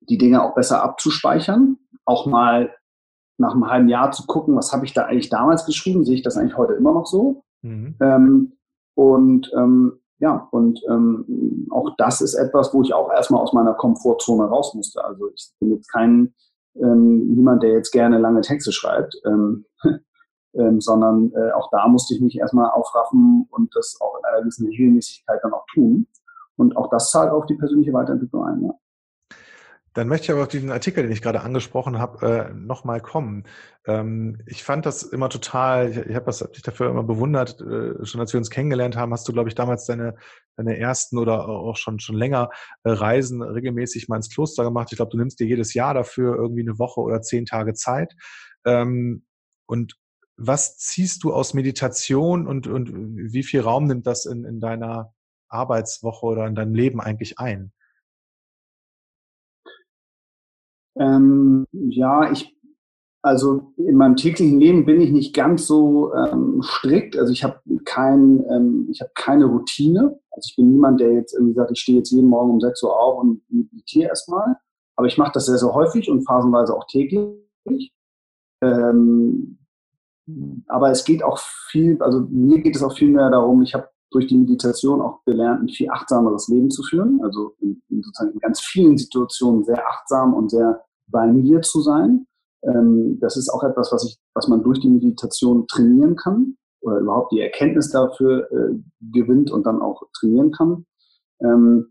die Dinge auch besser abzuspeichern, auch mal nach einem halben Jahr zu gucken, was habe ich da eigentlich damals geschrieben, sehe ich das eigentlich heute immer noch so. Mhm. Ähm, und ähm, ja, und ähm, auch das ist etwas, wo ich auch erstmal aus meiner Komfortzone raus musste. Also ich bin jetzt kein ähm, niemand, der jetzt gerne lange Texte schreibt, ähm, ähm, sondern äh, auch da musste ich mich erstmal aufraffen und das auch in einer gewissen Regelmäßigkeit dann auch tun. Und auch das zahlt auf die persönliche Weiterentwicklung ein. Ja. Dann möchte ich aber auf diesen Artikel, den ich gerade angesprochen habe, äh, nochmal kommen. Ähm, ich fand das immer total, ich, habe dich dafür immer bewundert, äh, schon als wir uns kennengelernt haben, hast du, glaube ich, damals deine, deine ersten oder auch schon, schon länger äh, Reisen regelmäßig mal ins Kloster gemacht. Ich glaube, du nimmst dir jedes Jahr dafür irgendwie eine Woche oder zehn Tage Zeit. Ähm, und was ziehst du aus Meditation und, und wie viel Raum nimmt das in, in deiner Arbeitswoche oder in deinem Leben eigentlich ein? Ähm, ja, ich, also in meinem täglichen Leben bin ich nicht ganz so ähm, strikt. Also ich habe kein, ähm, ich habe keine Routine. Also ich bin niemand, der jetzt irgendwie sagt, ich stehe jetzt jeden Morgen um 6 Uhr auf und meditiere erstmal. Aber ich mache das sehr, sehr häufig und phasenweise auch täglich. Ähm, aber es geht auch viel, also mir geht es auch viel mehr darum, ich habe durch die Meditation auch gelernt, ein viel achtsameres Leben zu führen. Also in, in sozusagen in ganz vielen Situationen sehr achtsam und sehr bei mir zu sein. Ähm, das ist auch etwas, was ich, was man durch die Meditation trainieren kann oder überhaupt die Erkenntnis dafür äh, gewinnt und dann auch trainieren kann. Ähm,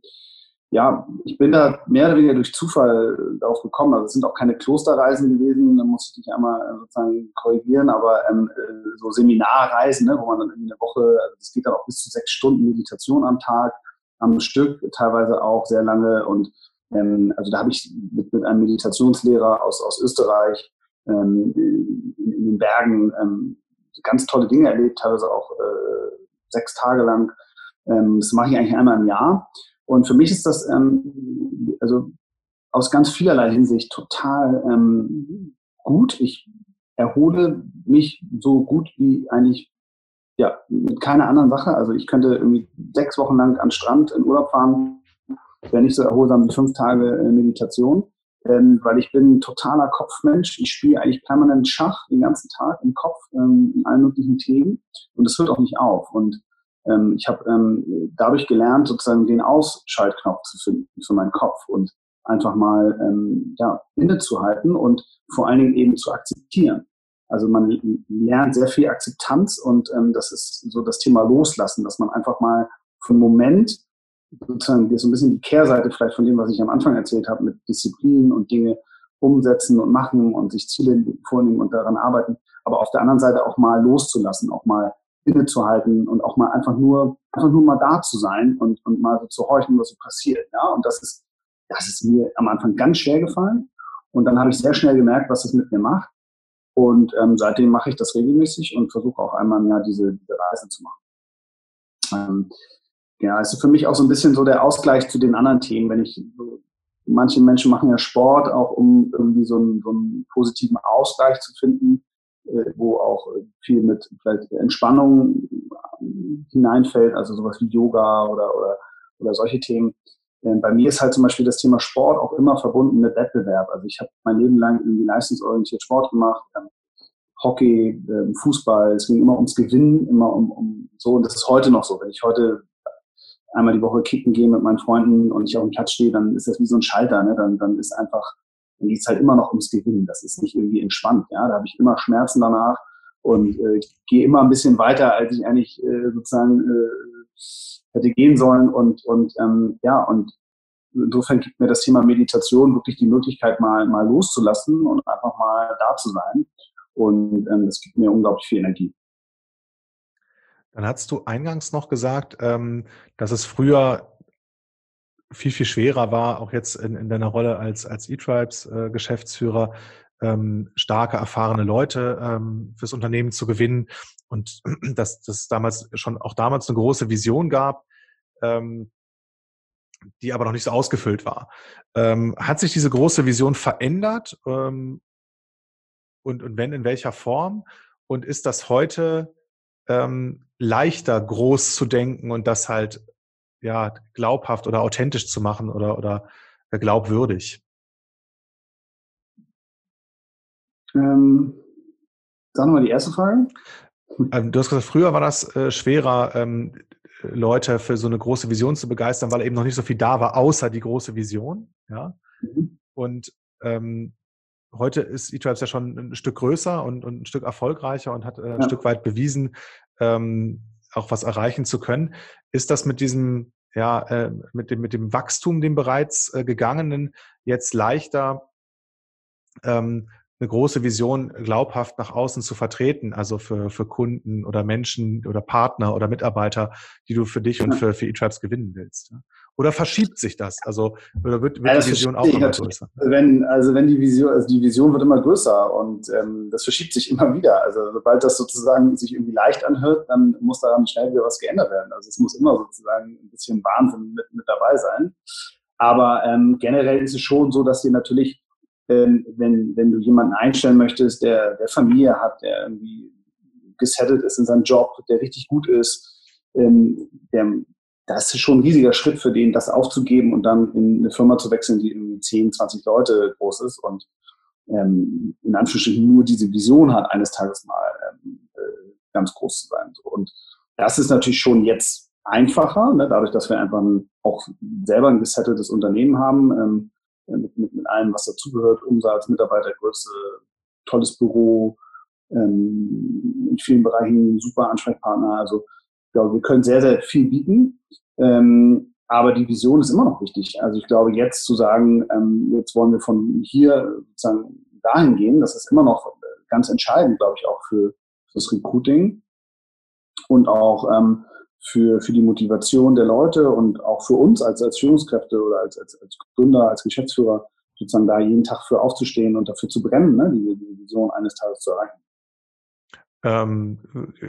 ja, ich bin da mehr oder weniger durch Zufall darauf gekommen. Also es sind auch keine Klosterreisen gewesen, da muss ich dich einmal äh, sozusagen korrigieren, aber ähm, äh, so Seminarreisen, ne, wo man dann irgendwie eine Woche, also es geht dann auch bis zu sechs Stunden Meditation am Tag, am Stück, teilweise auch sehr lange. Und ähm, also da habe ich mit, mit einem Meditationslehrer aus, aus Österreich ähm, in, in, den Bergen ähm, ganz tolle Dinge erlebt, teilweise auch äh, sechs Tage lang Ähm, das mache ich eigentlich einmal im Jahr. Und für mich ist das ähm, also aus ganz vielerlei Hinsicht total ähm, gut. Ich erhole mich so gut wie eigentlich ja, mit keiner anderen Sache. Also ich könnte irgendwie sechs Wochen lang an Strand in Urlaub fahren, wäre nicht so erholsam wie fünf Tage äh, Meditation, ähm, weil ich bin ein totaler Kopfmensch. Ich spiele eigentlich permanent Schach den ganzen Tag im Kopf, ähm, in allen möglichen Themen und das hört auch nicht auf. Und ähm, ich habe ähm, dadurch gelernt, sozusagen den Ausschaltknopf zu finden für meinen Kopf und einfach mal ähm, ja, innezuhalten und vor allen Dingen eben zu akzeptieren. Also man lernt sehr viel Akzeptanz und ähm, das ist so das Thema Loslassen, dass man einfach mal für einen Moment sozusagen so ein bisschen die Kehrseite vielleicht von dem, was ich am Anfang erzählt habe, mit Disziplin und Dinge umsetzen und machen und sich Ziele vornehmen und daran arbeiten, aber auf der anderen Seite auch mal loszulassen, auch mal innezuhalten und auch mal einfach nur, einfach nur mal da zu sein und, und mal so zu horchen, was so passiert. Ja, und das ist, das ist mir am Anfang ganz schwer gefallen. Und dann habe ich sehr schnell gemerkt, was das mit mir macht. Und ähm, seitdem mache ich das regelmäßig und versuche auch einmal im Jahr diese, diese Reise zu machen. Ähm, ja, es ist für mich auch so ein bisschen so der Ausgleich zu den anderen Themen. Wenn ich, manche Menschen machen ja Sport auch, um irgendwie so einen, so einen positiven Ausgleich zu finden, wo auch viel mit vielleicht Entspannung hineinfällt, also sowas wie Yoga oder, oder, oder solche Themen. Bei mir ist halt zum Beispiel das Thema Sport auch immer verbunden mit Wettbewerb. Also ich habe mein Leben lang irgendwie leistungsorientiert Sport gemacht, ähm, Hockey, ähm, Fußball, es ging immer ums Gewinnen, immer um, um so. Und das ist heute noch so. Wenn ich heute einmal die Woche kicken gehe mit meinen Freunden und ich auf dem Platz stehe, dann ist das wie so ein Schalter. Ne? Dann, dann ist einfach, dann geht es halt immer noch ums Gewinnen. Das ist nicht irgendwie entspannt. Ja? Da habe ich immer Schmerzen danach und äh, gehe immer ein bisschen weiter, als ich eigentlich äh, sozusagen äh, hätte gehen sollen. Und, und ähm, ja, und insofern gibt mir das Thema Meditation wirklich die Möglichkeit, mal, mal loszulassen und einfach mal da zu sein. Und ähm, das gibt mir unglaublich viel Energie. Dann hast du eingangs noch gesagt, ähm, dass es früher viel, viel schwerer war, auch jetzt in, in deiner Rolle als, als E-Tribes-Geschäftsführer, äh, ähm, starke, erfahrene Leute ähm, fürs Unternehmen zu gewinnen und dass das damals schon auch damals eine große Vision gab, ähm, die aber noch nicht so ausgefüllt war. Ähm, hat sich diese große Vision verändert ähm, und, und wenn in welcher Form? Und ist das heute ähm, leichter groß zu denken und das halt ja glaubhaft oder authentisch zu machen oder, oder glaubwürdig? Ähm, sagen wir die erste Frage. Ähm, du hast gesagt, früher war das äh, schwerer, ähm, Leute für so eine große Vision zu begeistern, weil eben noch nicht so viel da war, außer die große Vision. Ja. Mhm. Und ähm, heute ist eTribes ja schon ein Stück größer und, und ein Stück erfolgreicher und hat äh, ein ja. Stück weit bewiesen, ähm, auch was erreichen zu können. Ist das mit diesem, ja, äh, mit dem, mit dem Wachstum, dem bereits äh, gegangenen, jetzt leichter, ähm, eine große Vision glaubhaft nach außen zu vertreten, also für, für Kunden oder Menschen oder Partner oder Mitarbeiter, die du für dich und für, für eTribes gewinnen willst? Oder verschiebt sich das? Also oder wird, wird ja, die Vision auch immer größer? Wenn, also wenn die Vision, also die Vision wird immer größer und ähm, das verschiebt sich immer wieder. Also sobald das sozusagen sich irgendwie leicht anhört, dann muss daran schnell wieder was geändert werden. Also es muss immer sozusagen ein bisschen Wahnsinn mit, mit dabei sein. Aber ähm, generell ist es schon so, dass wir natürlich ähm, wenn, wenn du jemanden einstellen möchtest, der, der Familie hat, der irgendwie gesettelt ist in seinem Job, der richtig gut ist, ähm, der, das ist schon ein riesiger Schritt für den, das aufzugeben und dann in eine Firma zu wechseln, die irgendwie 10, 20 Leute groß ist und ähm, in Anführungsstrichen nur diese Vision hat, eines Tages mal ähm, äh, ganz groß zu sein. Und das ist natürlich schon jetzt einfacher, ne, dadurch, dass wir einfach ein, auch selber ein gesetteltes Unternehmen haben. Ähm, mit, mit, mit allem, was dazugehört, Umsatz, Mitarbeitergröße, tolles Büro, ähm, in vielen Bereichen super Ansprechpartner. Also ich glaube, wir können sehr, sehr viel bieten. Ähm, aber die Vision ist immer noch wichtig. Also ich glaube, jetzt zu sagen, ähm, jetzt wollen wir von hier sozusagen dahin gehen, das ist immer noch ganz entscheidend, glaube ich, auch für, für das Recruiting und auch ähm, für, für die Motivation der Leute und auch für uns als, als Führungskräfte oder als, als, als Gründer, als Geschäftsführer, sozusagen da jeden Tag für aufzustehen und dafür zu brennen, ne, diese, diese Vision eines Tages zu erreichen. Ähm,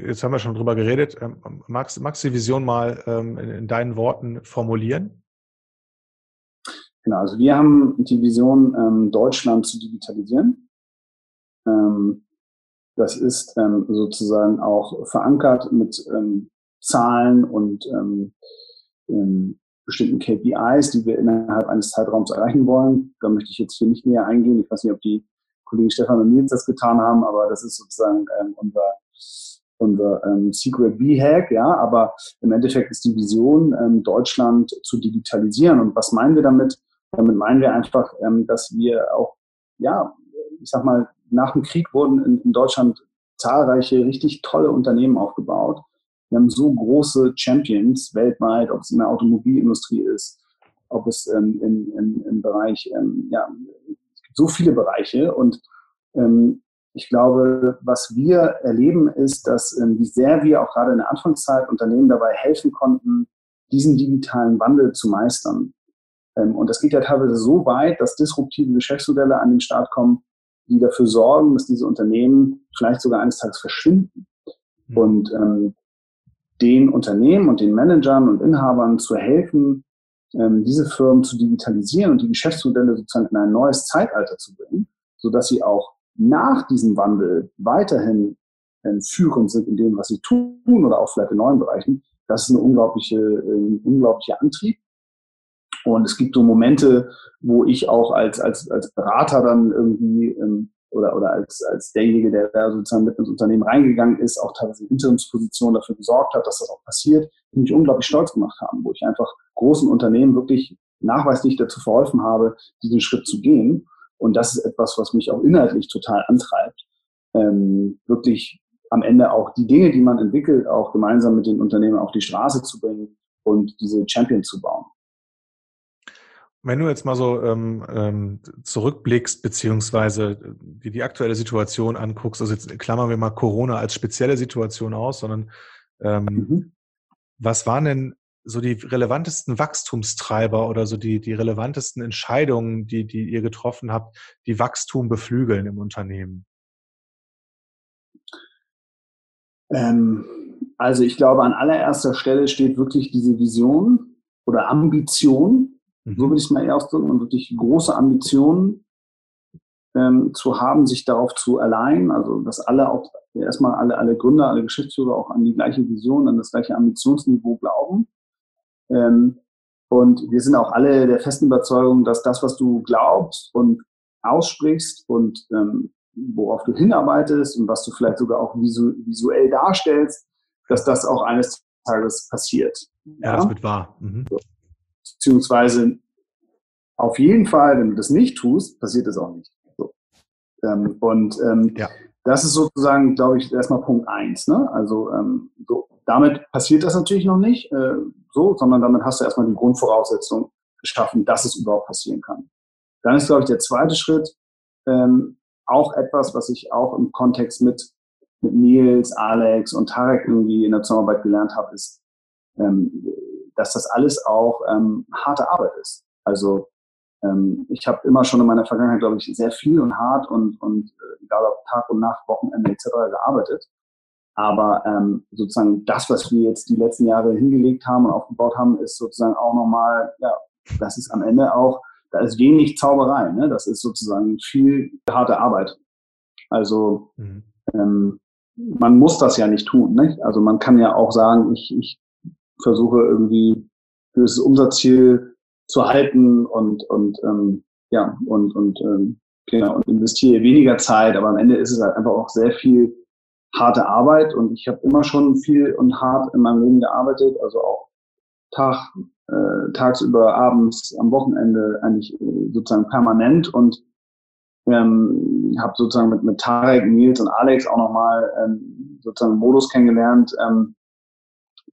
jetzt haben wir schon drüber geredet. Ähm, magst, magst du die Vision mal ähm, in, in, deinen Worten formulieren? Genau, also wir haben die Vision, ähm, Deutschland zu digitalisieren. Ähm, das ist ähm, sozusagen auch verankert mit Zahlen und bestimmten KPIs, die wir innerhalb eines Zeitraums erreichen wollen. Da möchte ich jetzt hier nicht näher eingehen. Ich weiß nicht, ob die Kollegen Stefan und Nils das getan haben, aber das ist sozusagen ähm, unser, unser ähm, Secret B-Hack, ja, aber im Endeffekt ist die Vision, ähm, Deutschland zu digitalisieren. Und was meinen wir damit? Damit meinen wir einfach, ähm, dass wir auch, ja, ich sag mal, nach dem Krieg wurden in, in Deutschland zahlreiche richtig tolle Unternehmen aufgebaut. Wir haben so große Champions weltweit, ob es in der Automobilindustrie ist, ob es ähm, im, im, im Bereich ähm, ja, so viele Bereiche. Und ähm, ich glaube, was wir erleben, ist, dass ähm, wie sehr wir auch gerade in der Anfangszeit Unternehmen dabei helfen konnten, diesen digitalen Wandel zu meistern. Ähm, und das geht ja teilweise so weit, dass disruptive Geschäftsmodelle an den Start kommen, die dafür sorgen, dass diese Unternehmen vielleicht sogar eines Tages verschwinden. Mhm. Und ähm, den Unternehmen und den Managern und Inhabern zu helfen, ähm, diese Firmen zu digitalisieren und die Geschäftsmodelle sozusagen in ein neues Zeitalter zu bringen, so dass sie auch nach diesem Wandel weiterhin ähm, führend sind in dem, was sie tun oder auch vielleicht in neuen Bereichen. Das ist eine unglaubliche, ein unglaublicher Antrieb. Und es gibt so Momente, wo ich auch als, als, als Berater dann irgendwie ähm, oder, oder als, als derjenige, der da sozusagen mit ins Unternehmen reingegangen ist, auch teilweise in Interimsposition dafür gesorgt hat, dass das auch passiert, die mich unglaublich stolz gemacht haben, wo ich einfach großen Unternehmen wirklich nachweislich dazu verholfen habe, diesen Schritt zu gehen. Und das ist etwas, was mich auch inhaltlich total antreibt, ähm, wirklich am Ende auch die Dinge, die man entwickelt, auch gemeinsam mit den Unternehmen auf die Straße zu bringen und diese Champion zu bauen. Wenn du jetzt mal so ähm, ähm, zurückblickst, beziehungsweise die, die aktuelle Situation anguckst, also jetzt klammern wir mal Corona als spezielle Situation aus, sondern ähm, mhm. was waren denn so die relevantesten Wachstumstreiber oder so die, die relevantesten Entscheidungen, die, die ihr getroffen habt, die Wachstum beflügeln im Unternehmen? Ähm, also ich glaube, an allererster Stelle steht wirklich diese Vision oder Ambition. So würde ich es mal eher ausdrücken und wirklich große Ambitionen ähm, zu haben, sich darauf zu allein, also dass alle auch erstmal alle, alle Gründer, alle Geschäftsführer auch an die gleiche Vision, an das gleiche Ambitionsniveau glauben. Ähm, und wir sind auch alle der festen Überzeugung, dass das, was du glaubst und aussprichst und ähm, worauf du hinarbeitest und was du vielleicht sogar auch visu visuell darstellst, dass das auch eines Tages passiert. Ja, ja? das wird wahr. Mhm. Beziehungsweise auf jeden Fall, wenn du das nicht tust, passiert das auch nicht. So. Ähm, und ähm, ja. das ist sozusagen, glaube ich, erstmal Punkt eins. Ne? Also ähm, so, damit passiert das natürlich noch nicht äh, so, sondern damit hast du erstmal die Grundvoraussetzung geschaffen, dass es überhaupt passieren kann. Dann ist, glaube ich, der zweite Schritt ähm, auch etwas, was ich auch im Kontext mit, mit Nils, Alex und Tarek irgendwie in der Zusammenarbeit gelernt habe, ist, ähm, dass das alles auch ähm, harte Arbeit ist. Also ähm, ich habe immer schon in meiner Vergangenheit, glaube ich, sehr viel und hart und, und äh, egal ob Tag und Nacht, Wochenende etc. gearbeitet. Aber ähm, sozusagen das, was wir jetzt die letzten Jahre hingelegt haben und aufgebaut haben, ist sozusagen auch nochmal, ja, das ist am Ende auch, da ist wenig Zauberei. Ne? Das ist sozusagen viel harte Arbeit. Also mhm. ähm, man muss das ja nicht tun. Nicht? Also man kann ja auch sagen, ich, ich versuche irgendwie dieses Umsatzziel zu halten und, und ähm, ja, und, und ähm, genau, und investiere weniger Zeit, aber am Ende ist es halt einfach auch sehr viel harte Arbeit und ich habe immer schon viel und hart in meinem Leben gearbeitet, also auch Tag, äh, tagsüber, abends, am Wochenende eigentlich äh, sozusagen permanent und ähm, habe sozusagen mit, mit Tarek, Nils und Alex auch nochmal ähm, sozusagen Modus kennengelernt, ähm,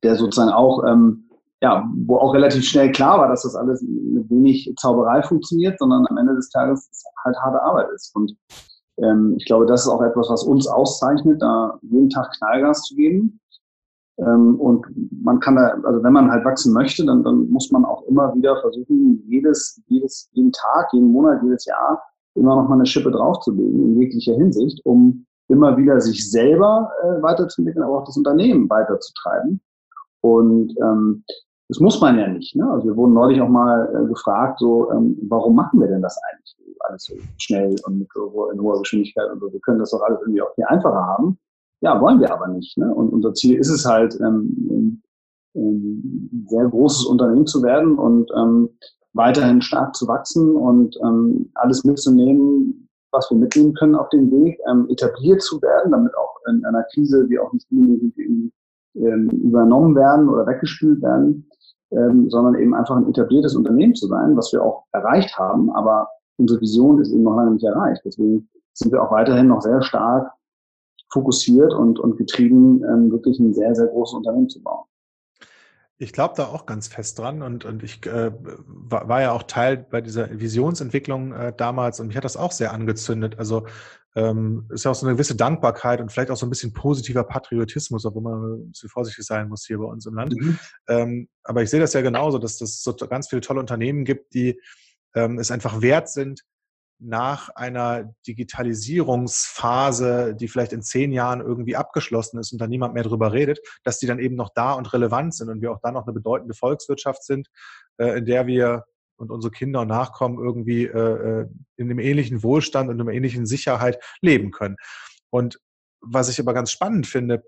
der sozusagen auch, ähm, ja, wo auch relativ schnell klar war, dass das alles mit wenig Zauberei funktioniert, sondern am Ende des Tages halt harte Arbeit ist. Und ähm, ich glaube, das ist auch etwas, was uns auszeichnet, da jeden Tag Knallgas zu geben. Ähm, und man kann da, also wenn man halt wachsen möchte, dann, dann muss man auch immer wieder versuchen, jedes, jedes, jeden Tag, jeden Monat, jedes Jahr immer noch mal eine Schippe draufzulegen in jeglicher Hinsicht, um immer wieder sich selber äh, weiterzuentwickeln, aber auch das Unternehmen weiterzutreiben. Und ähm, das muss man ja nicht. Ne? Also wir wurden neulich auch mal äh, gefragt, so, ähm, warum machen wir denn das eigentlich alles so schnell und mit in hoher Geschwindigkeit und so. Wir können das doch alles irgendwie auch viel einfacher haben. Ja, wollen wir aber nicht. Ne? Und unser Ziel ist es halt, ähm, ein sehr großes Unternehmen zu werden und ähm, weiterhin stark zu wachsen und ähm, alles mitzunehmen, was wir mitnehmen können auf dem Weg, ähm, etabliert zu werden, damit auch in einer Krise wir auch nicht irgendwie ähm, übernommen werden oder weggespült werden, ähm, sondern eben einfach ein etabliertes Unternehmen zu sein, was wir auch erreicht haben, aber unsere Vision ist eben noch lange nicht erreicht. Deswegen sind wir auch weiterhin noch sehr stark fokussiert und, und getrieben, ähm, wirklich ein sehr, sehr großes Unternehmen zu bauen. Ich glaube da auch ganz fest dran und, und ich äh, war, war, ja auch Teil bei dieser Visionsentwicklung äh, damals und mich hat das auch sehr angezündet. Also ähm, ist ja auch so eine gewisse Dankbarkeit und vielleicht auch so ein bisschen positiver Patriotismus, obwohl man ein bisschen vorsichtig sein muss hier bei uns im Land. Mhm. Ähm, aber ich sehe das ja genauso, dass das so ganz viele tolle Unternehmen gibt, die ähm, es einfach wert sind, nach einer Digitalisierungsphase, die vielleicht in zehn Jahren irgendwie abgeschlossen ist und da niemand mehr drüber redet, dass die dann eben noch da und relevant sind und wir auch da noch eine bedeutende Volkswirtschaft sind, äh, in der wir und unsere Kinder und Nachkommen irgendwie äh, äh, in einem ähnlichen Wohlstand und einer ähnlichen Sicherheit leben können. Und was ich aber ganz spannend finde,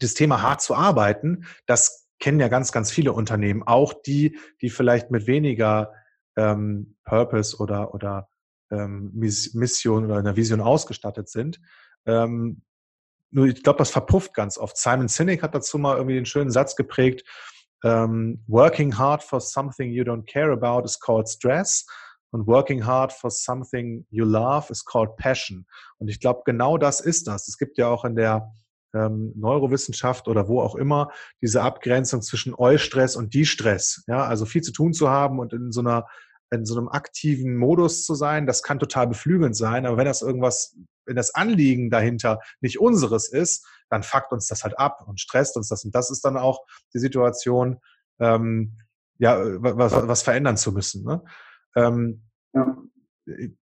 das Thema hart zu arbeiten, das kennen ja ganz, ganz viele Unternehmen, auch die, die vielleicht mit weniger ähm, Purpose oder, oder ähm, Mission oder einer Vision ausgestattet sind. Ähm, nur ich glaube, das verpufft ganz oft. Simon Sinek hat dazu mal irgendwie den schönen Satz geprägt, ähm, working hard for something you don't care about is called stress und working hard for something you love is called passion. Und ich glaube, genau das ist das. Es gibt ja auch in der ähm, Neurowissenschaft oder wo auch immer diese Abgrenzung zwischen Eustress und Distress. Ja, also viel zu tun zu haben und in so einer in so einem aktiven Modus zu sein, das kann total beflügelnd sein. Aber wenn das irgendwas, wenn das Anliegen dahinter nicht unseres ist, dann fuckt uns das halt ab und stresst uns das. Und das ist dann auch die Situation, ähm, ja, was, was verändern zu müssen. Ne? Ähm, ja.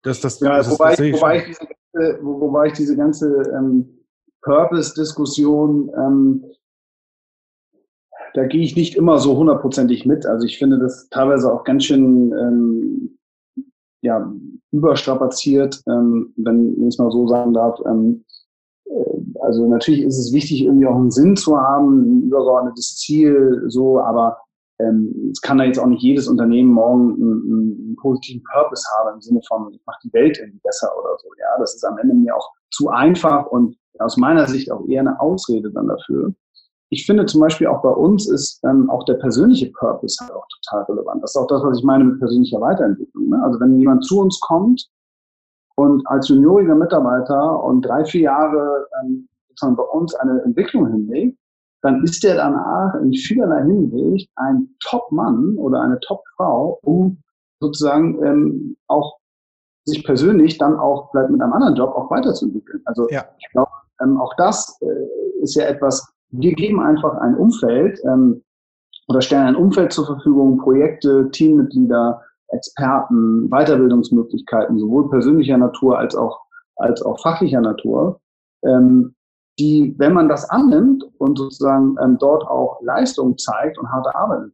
Das, das, ja, das wobei, das wobei, ich diese ganze, wobei ich diese ganze ähm, Purpose-Diskussion, ähm, da gehe ich nicht immer so hundertprozentig mit. Also ich finde das teilweise auch ganz schön ähm, ja, überstrapaziert, ähm, wenn ich es mal so sagen darf. Ähm, äh, also natürlich ist es wichtig, irgendwie auch einen Sinn zu haben, ein übergeordnetes Ziel, so, aber ähm, es kann da jetzt auch nicht jedes Unternehmen morgen einen, einen positiven Purpose haben im Sinne von, ich mache die Welt irgendwie besser oder so. Ja, das ist am Ende mir auch zu einfach und aus meiner Sicht auch eher eine Ausrede dann dafür. Ich finde zum Beispiel auch bei uns ist ähm, auch der persönliche Purpose halt auch total relevant. Das ist auch das, was ich meine mit persönlicher Weiterentwicklung. Ne? Also wenn jemand zu uns kommt und als junioriger Mitarbeiter und drei, vier Jahre ähm, sozusagen bei uns eine Entwicklung hinlegt, dann ist der danach in vielerlei Hinsicht ein Top-Mann oder eine Top-Frau, um sozusagen ähm, auch sich persönlich dann auch vielleicht mit einem anderen Job auch weiterzuentwickeln. Also ja. ich glaube, ähm, auch das äh, ist ja etwas, wir geben einfach ein Umfeld ähm, oder stellen ein Umfeld zur Verfügung, Projekte, Teammitglieder, Experten, Weiterbildungsmöglichkeiten, sowohl persönlicher Natur als auch, als auch fachlicher Natur, ähm, die, wenn man das annimmt und sozusagen ähm, dort auch Leistung zeigt und harte Arbeit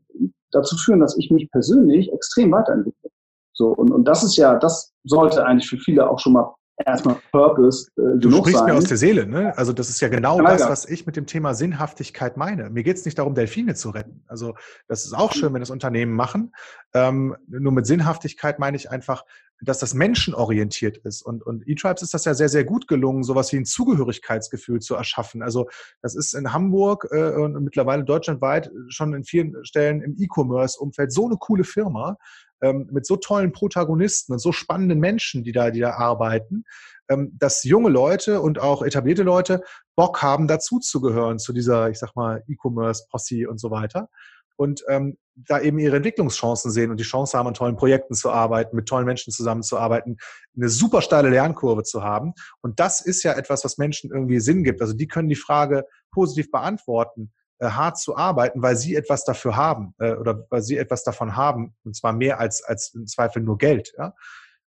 dazu führen, dass ich mich persönlich extrem weiterentwickle. So, und, und das ist ja, das sollte eigentlich für viele auch schon mal erstmal Purpose äh, Du sprichst sein. mir aus der Seele, ne? Also das ist ja genau ja, das, was ich mit dem Thema Sinnhaftigkeit meine. Mir geht es nicht darum, Delfine zu retten. Also das ist auch schön, wenn das Unternehmen machen. Ähm, nur mit Sinnhaftigkeit meine ich einfach, dass das menschenorientiert ist. Und, und E-Tribes ist das ja sehr, sehr gut gelungen, sowas wie ein Zugehörigkeitsgefühl zu erschaffen. Also das ist in Hamburg äh, und mittlerweile deutschlandweit schon in vielen Stellen im E-Commerce-Umfeld so eine coole Firma, ähm, mit so tollen Protagonisten und so spannenden Menschen, die da, die da arbeiten, ähm, dass junge Leute und auch etablierte Leute Bock haben, dazuzugehören zu dieser, ich sag mal, E-Commerce-Posse und so weiter. Und ähm, da eben ihre Entwicklungschancen sehen und die Chance haben, an tollen Projekten zu arbeiten, mit tollen Menschen zusammenzuarbeiten, eine super steile Lernkurve zu haben. Und das ist ja etwas, was Menschen irgendwie Sinn gibt. Also die können die Frage positiv beantworten hart zu arbeiten, weil sie etwas dafür haben äh, oder weil sie etwas davon haben, und zwar mehr als, als im Zweifel nur Geld. Ja?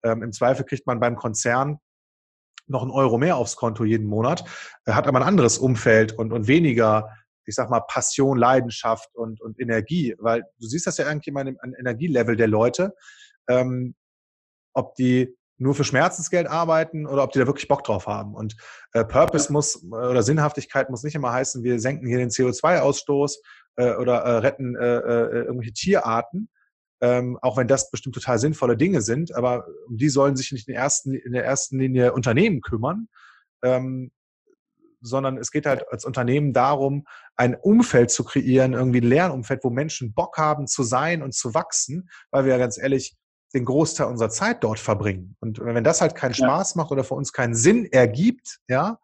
Ähm, Im Zweifel kriegt man beim Konzern noch einen Euro mehr aufs Konto jeden Monat, äh, hat aber ein anderes Umfeld und, und weniger, ich sag mal, Passion, Leidenschaft und, und Energie. Weil du siehst das ja eigentlich immer an Energielevel der Leute, ähm, ob die nur für Schmerzensgeld arbeiten oder ob die da wirklich Bock drauf haben. Und äh, Purpose muss oder Sinnhaftigkeit muss nicht immer heißen, wir senken hier den CO2-Ausstoß äh, oder äh, retten äh, äh, irgendwelche Tierarten, ähm, auch wenn das bestimmt total sinnvolle Dinge sind, aber um die sollen sich nicht in, ersten, in der ersten Linie Unternehmen kümmern, ähm, sondern es geht halt als Unternehmen darum, ein Umfeld zu kreieren, irgendwie ein Lernumfeld, wo Menschen Bock haben zu sein und zu wachsen, weil wir ja ganz ehrlich den Großteil unserer Zeit dort verbringen. Und wenn das halt keinen Spaß macht oder für uns keinen Sinn ergibt, ja,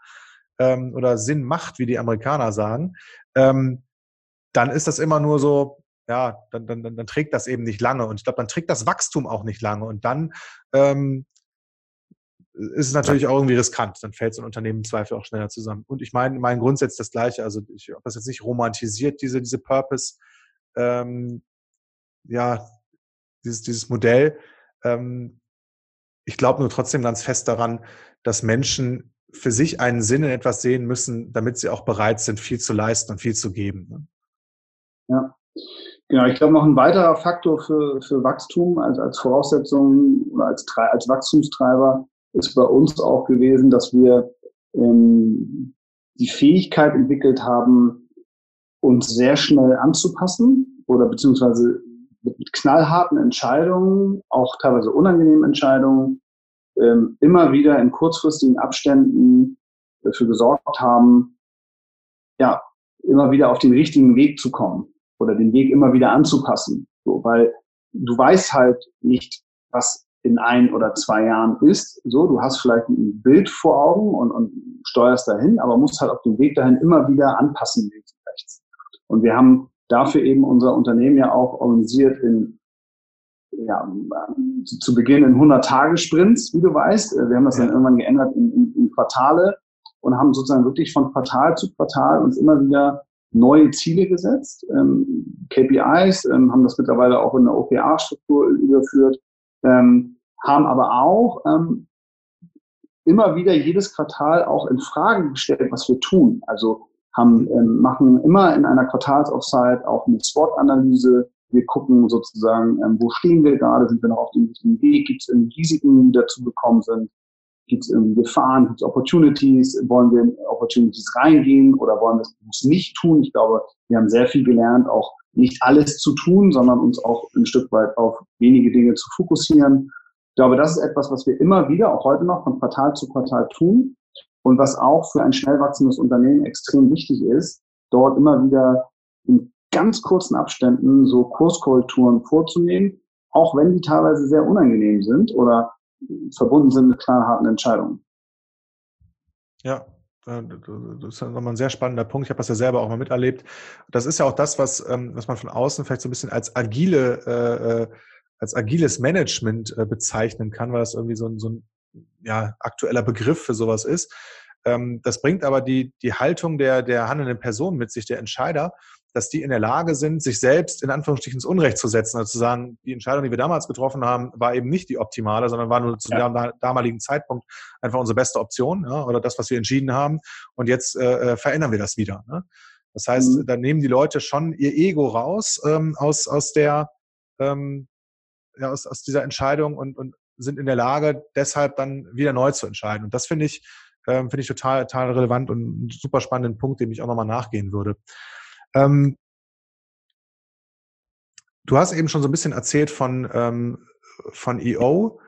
ähm, oder Sinn macht, wie die Amerikaner sagen, ähm, dann ist das immer nur so, ja, dann, dann, dann, dann trägt das eben nicht lange. Und ich glaube, dann trägt das Wachstum auch nicht lange. Und dann ähm, ist es natürlich auch irgendwie riskant. Dann fällt so ein Unternehmen im Zweifel auch schneller zusammen. Und ich meine, mein Grundsatz das Gleiche. Also ich habe das jetzt nicht romantisiert, diese, diese Purpose, ähm, ja, dieses, dieses Modell. Ähm, ich glaube nur trotzdem ganz fest daran, dass Menschen für sich einen Sinn in etwas sehen müssen, damit sie auch bereit sind, viel zu leisten und viel zu geben. Ne? Ja, genau. Ich glaube, noch ein weiterer Faktor für, für Wachstum als, als Voraussetzung oder als, als Wachstumstreiber ist bei uns auch gewesen, dass wir ähm, die Fähigkeit entwickelt haben, uns sehr schnell anzupassen oder beziehungsweise mit, mit knallharten Entscheidungen, auch teilweise unangenehmen Entscheidungen, ähm, immer wieder in kurzfristigen Abständen dafür gesorgt haben, ja, immer wieder auf den richtigen Weg zu kommen oder den Weg immer wieder anzupassen. So, weil du weißt halt nicht, was in ein oder zwei Jahren ist. So, du hast vielleicht ein Bild vor Augen und, und steuerst dahin, aber musst halt auf dem Weg dahin immer wieder anpassen, links und rechts. Und wir haben dafür eben unser Unternehmen ja auch organisiert in ja, zu Beginn in 100-Tage-Sprints, wie du weißt. Wir haben das dann irgendwann geändert in, in, in, Quartale und haben sozusagen wirklich von Quartal zu Quartal uns immer wieder neue Ziele gesetzt, ähm, KPIs, ähm, haben das mittlerweile auch in der OKR-Struktur überführt, ähm, haben aber auch ähm, immer wieder jedes Quartal auch in Frage gestellt, was wir tun. Also haben, ähm, machen immer in einer Quartalsoffside auch eine SWOT-Analyse. Wir gucken sozusagen, ähm, wo stehen wir gerade, sind wir noch auf dem richtigen Weg, gibt es irgendwie Risiken, die dazu gekommen sind, gibt es irgendwie Gefahren, gibt es Opportunities, wollen wir in Opportunities reingehen oder wollen wir es nicht tun. Ich glaube, wir haben sehr viel gelernt, auch nicht alles zu tun, sondern uns auch ein Stück weit auf wenige Dinge zu fokussieren. Ich glaube, das ist etwas, was wir immer wieder, auch heute noch von Quartal zu Quartal tun und was auch für ein schnell wachsendes Unternehmen extrem wichtig ist, dort immer wieder in ganz kurzen Abständen so Kurskorrekturen vorzunehmen, auch wenn die teilweise sehr unangenehm sind oder verbunden sind mit knallharten Entscheidungen. Ja, das ist nochmal ein sehr spannender Punkt. Ich habe das ja selber auch mal miterlebt. Das ist ja auch das, was, ähm, was man von außen vielleicht so ein bisschen als agile, äh, äh, als agiles Management äh, bezeichnen kann, weil das irgendwie so ein, so ein ja, aktueller Begriff für sowas ist. Ähm, das bringt aber die, die Haltung der, der handelnden Person mit sich, der Entscheider, dass die in der Lage sind, sich selbst in Anführungsstrichen ins Unrecht zu setzen, also zu sagen, die Entscheidung, die wir damals getroffen haben, war eben nicht die optimale, sondern war nur zu ja. dem damaligen Zeitpunkt einfach unsere beste Option ja, oder das, was wir entschieden haben. Und jetzt äh, äh, verändern wir das wieder. Ne? Das heißt, mhm. da nehmen die Leute schon ihr Ego raus ähm, aus, aus der ähm, ja, aus, aus dieser Entscheidung und, und sind in der Lage, deshalb dann wieder neu zu entscheiden. Und das finde ich, ähm, finde ich total, total relevant und einen super spannenden Punkt, dem ich auch nochmal nachgehen würde. Ähm, du hast eben schon so ein bisschen erzählt von, ähm, von EO.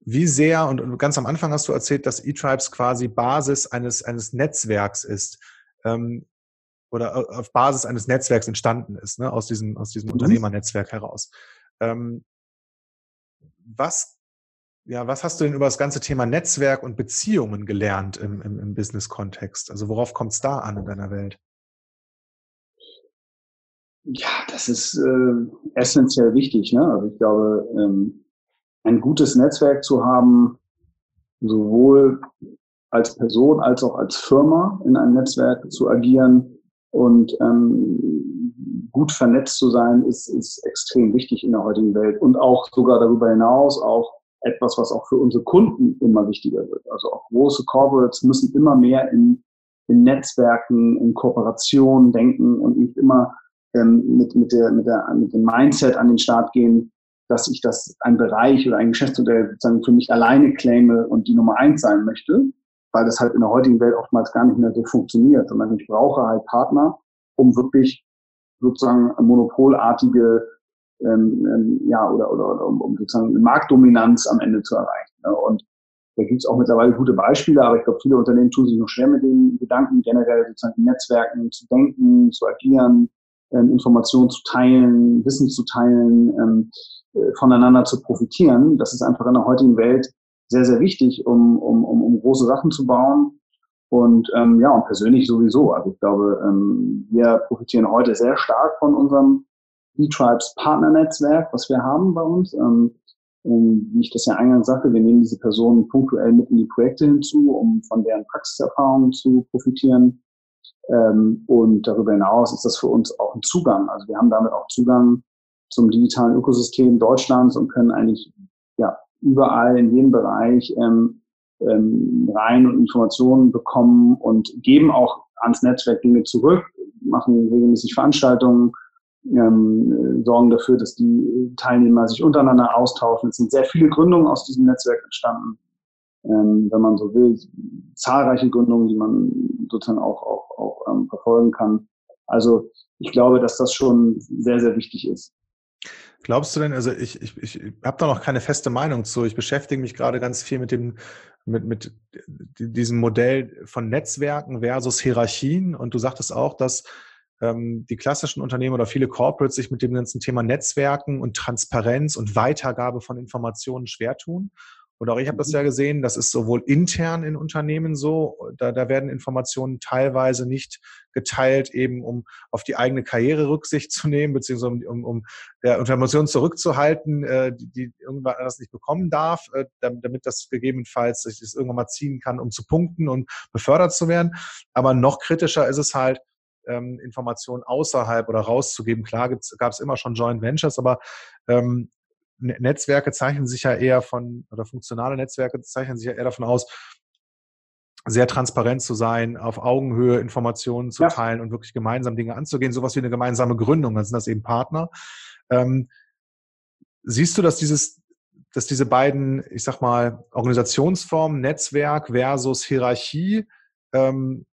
Wie sehr, und ganz am Anfang hast du erzählt, dass eTribes quasi Basis eines, eines Netzwerks ist. Ähm, oder auf Basis eines Netzwerks entstanden ist, ne, aus diesem, aus diesem mhm. Unternehmernetzwerk heraus. Ähm, was, ja, was hast du denn über das ganze Thema Netzwerk und Beziehungen gelernt im, im, im Business-Kontext? Also worauf kommt es da an in deiner Welt? Ja, das ist äh, essentiell wichtig. Ne? Also ich glaube, ähm, ein gutes Netzwerk zu haben, sowohl als Person als auch als Firma in einem Netzwerk zu agieren und ähm, gut vernetzt zu sein, ist, ist extrem wichtig in der heutigen Welt und auch sogar darüber hinaus auch etwas, was auch für unsere Kunden immer wichtiger wird. Also auch große Corporates müssen immer mehr in, in Netzwerken, in Kooperationen denken und nicht immer ähm, mit, mit, der, mit, der, mit dem Mindset an den Start gehen, dass ich das ein Bereich oder ein Geschäftsmodell sozusagen für mich alleine claime und die Nummer eins sein möchte, weil das halt in der heutigen Welt oftmals gar nicht mehr so funktioniert, sondern ich brauche halt Partner, um wirklich sozusagen monopolartige ähm, ähm, ja oder oder, oder um, um sozusagen Marktdominanz am Ende zu erreichen. Ne? Und da gibt es auch mittlerweile gute Beispiele, aber ich glaube, viele Unternehmen tun sich noch schwer mit den Gedanken, generell sozusagen in Netzwerken zu denken, zu agieren, ähm, Informationen zu teilen, Wissen zu teilen, ähm, äh, voneinander zu profitieren. Das ist einfach in der heutigen Welt sehr, sehr wichtig, um, um, um, um große Sachen zu bauen. Und ähm, ja, und persönlich sowieso. Also ich glaube, ähm, wir profitieren heute sehr stark von unserem E-Tribes Partnernetzwerk, was wir haben bei uns. Ähm, um, wie ich das ja eingangs sagte, wir nehmen diese Personen punktuell mit in die Projekte hinzu, um von deren Praxiserfahrungen zu profitieren. Ähm, und darüber hinaus ist das für uns auch ein Zugang. Also wir haben damit auch Zugang zum digitalen Ökosystem Deutschlands und können eigentlich ja überall in jedem Bereich ähm, ähm, rein und Informationen bekommen und geben auch ans Netzwerk Dinge zurück, machen regelmäßig Veranstaltungen, ähm, sorgen dafür, dass die Teilnehmer sich untereinander austauschen. Es sind sehr viele Gründungen aus diesem Netzwerk entstanden, ähm, wenn man so will, zahlreiche Gründungen, die man sozusagen auch, auch, auch ähm, verfolgen kann. Also ich glaube, dass das schon sehr, sehr wichtig ist. Glaubst du denn, also ich, ich, ich habe da noch keine feste Meinung zu. Ich beschäftige mich gerade ganz viel mit dem, mit, mit diesem Modell von Netzwerken versus Hierarchien. Und du sagtest auch, dass ähm, die klassischen Unternehmen oder viele Corporates sich mit dem ganzen Thema Netzwerken und Transparenz und Weitergabe von Informationen schwer tun. Und auch ich habe das mhm. ja gesehen, das ist sowohl intern in Unternehmen so, da, da werden Informationen teilweise nicht geteilt, eben um auf die eigene Karriere Rücksicht zu nehmen, beziehungsweise um, um, um der Informationen zurückzuhalten, äh, die, die irgendwann anders nicht bekommen darf, äh, damit das gegebenenfalls sich das irgendwann mal ziehen kann, um zu punkten und befördert zu werden. Aber noch kritischer ist es halt, ähm, Informationen außerhalb oder rauszugeben. Klar gab es immer schon Joint Ventures, aber ähm, Netzwerke zeichnen sich ja eher von, oder funktionale Netzwerke zeichnen sich ja eher davon aus, sehr transparent zu sein, auf Augenhöhe Informationen zu ja. teilen und wirklich gemeinsam Dinge anzugehen, sowas wie eine gemeinsame Gründung, dann sind das eben Partner. Ähm, siehst du, dass dieses, dass diese beiden, ich sag mal, Organisationsformen, Netzwerk versus Hierarchie, ähm,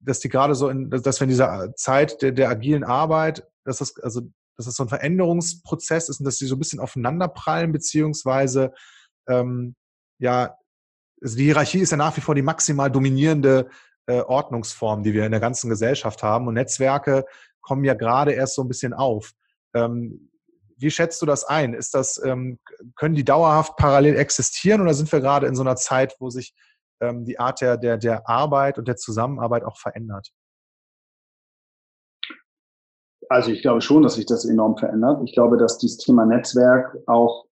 dass die gerade so in, dass wir in dieser Zeit der, der agilen Arbeit, dass das, also dass das so ein Veränderungsprozess ist und dass die so ein bisschen aufeinanderprallen, beziehungsweise ähm, ja, also die Hierarchie ist ja nach wie vor die maximal dominierende äh, Ordnungsform, die wir in der ganzen Gesellschaft haben. Und Netzwerke kommen ja gerade erst so ein bisschen auf. Ähm, wie schätzt du das ein? Ist das, ähm, können die dauerhaft parallel existieren oder sind wir gerade in so einer Zeit, wo sich ähm, die Art der, der, der Arbeit und der Zusammenarbeit auch verändert? Also ich glaube schon, dass sich das enorm verändert. Ich glaube, dass dieses Thema Netzwerk auch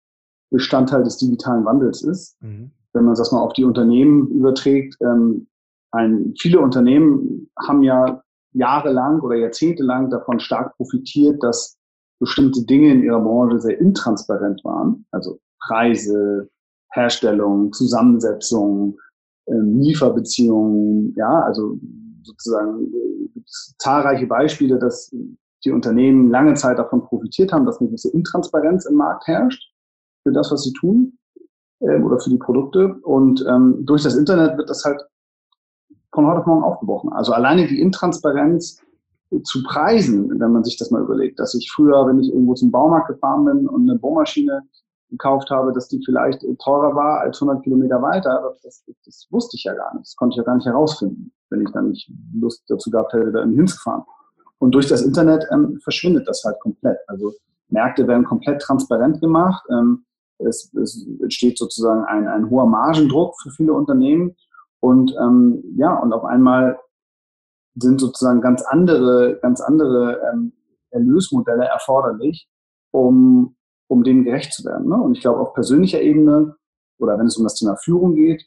Bestandteil des digitalen Wandels ist. Mhm. Wenn man das mal auf die Unternehmen überträgt, ähm, ein, viele Unternehmen haben ja jahrelang oder jahrzehntelang davon stark profitiert, dass bestimmte Dinge in ihrer Branche sehr intransparent waren. Also Preise, Herstellung, Zusammensetzung, ähm, Lieferbeziehungen, ja, also sozusagen äh, gibt es zahlreiche Beispiele, dass die Unternehmen lange Zeit davon profitiert haben, dass eine gewisse Intransparenz im Markt herrscht für das, was sie tun äh, oder für die Produkte. Und ähm, durch das Internet wird das halt von heute auf morgen aufgebrochen. Also alleine die Intransparenz zu preisen, wenn man sich das mal überlegt, dass ich früher, wenn ich irgendwo zum Baumarkt gefahren bin und eine Bohrmaschine gekauft habe, dass die vielleicht teurer war als 100 Kilometer weiter, das, das wusste ich ja gar nicht. Das konnte ich ja gar nicht herausfinden, wenn ich dann nicht Lust dazu gehabt hätte, da hinzufahren. Und durch das Internet ähm, verschwindet das halt komplett. Also Märkte werden komplett transparent gemacht. Ähm, es, es entsteht sozusagen ein, ein hoher Margendruck für viele Unternehmen. Und ähm, ja, und auf einmal sind sozusagen ganz andere, ganz andere ähm, Erlösmodelle erforderlich, um, um dem gerecht zu werden. Ne? Und ich glaube, auf persönlicher Ebene oder wenn es um das Thema Führung geht,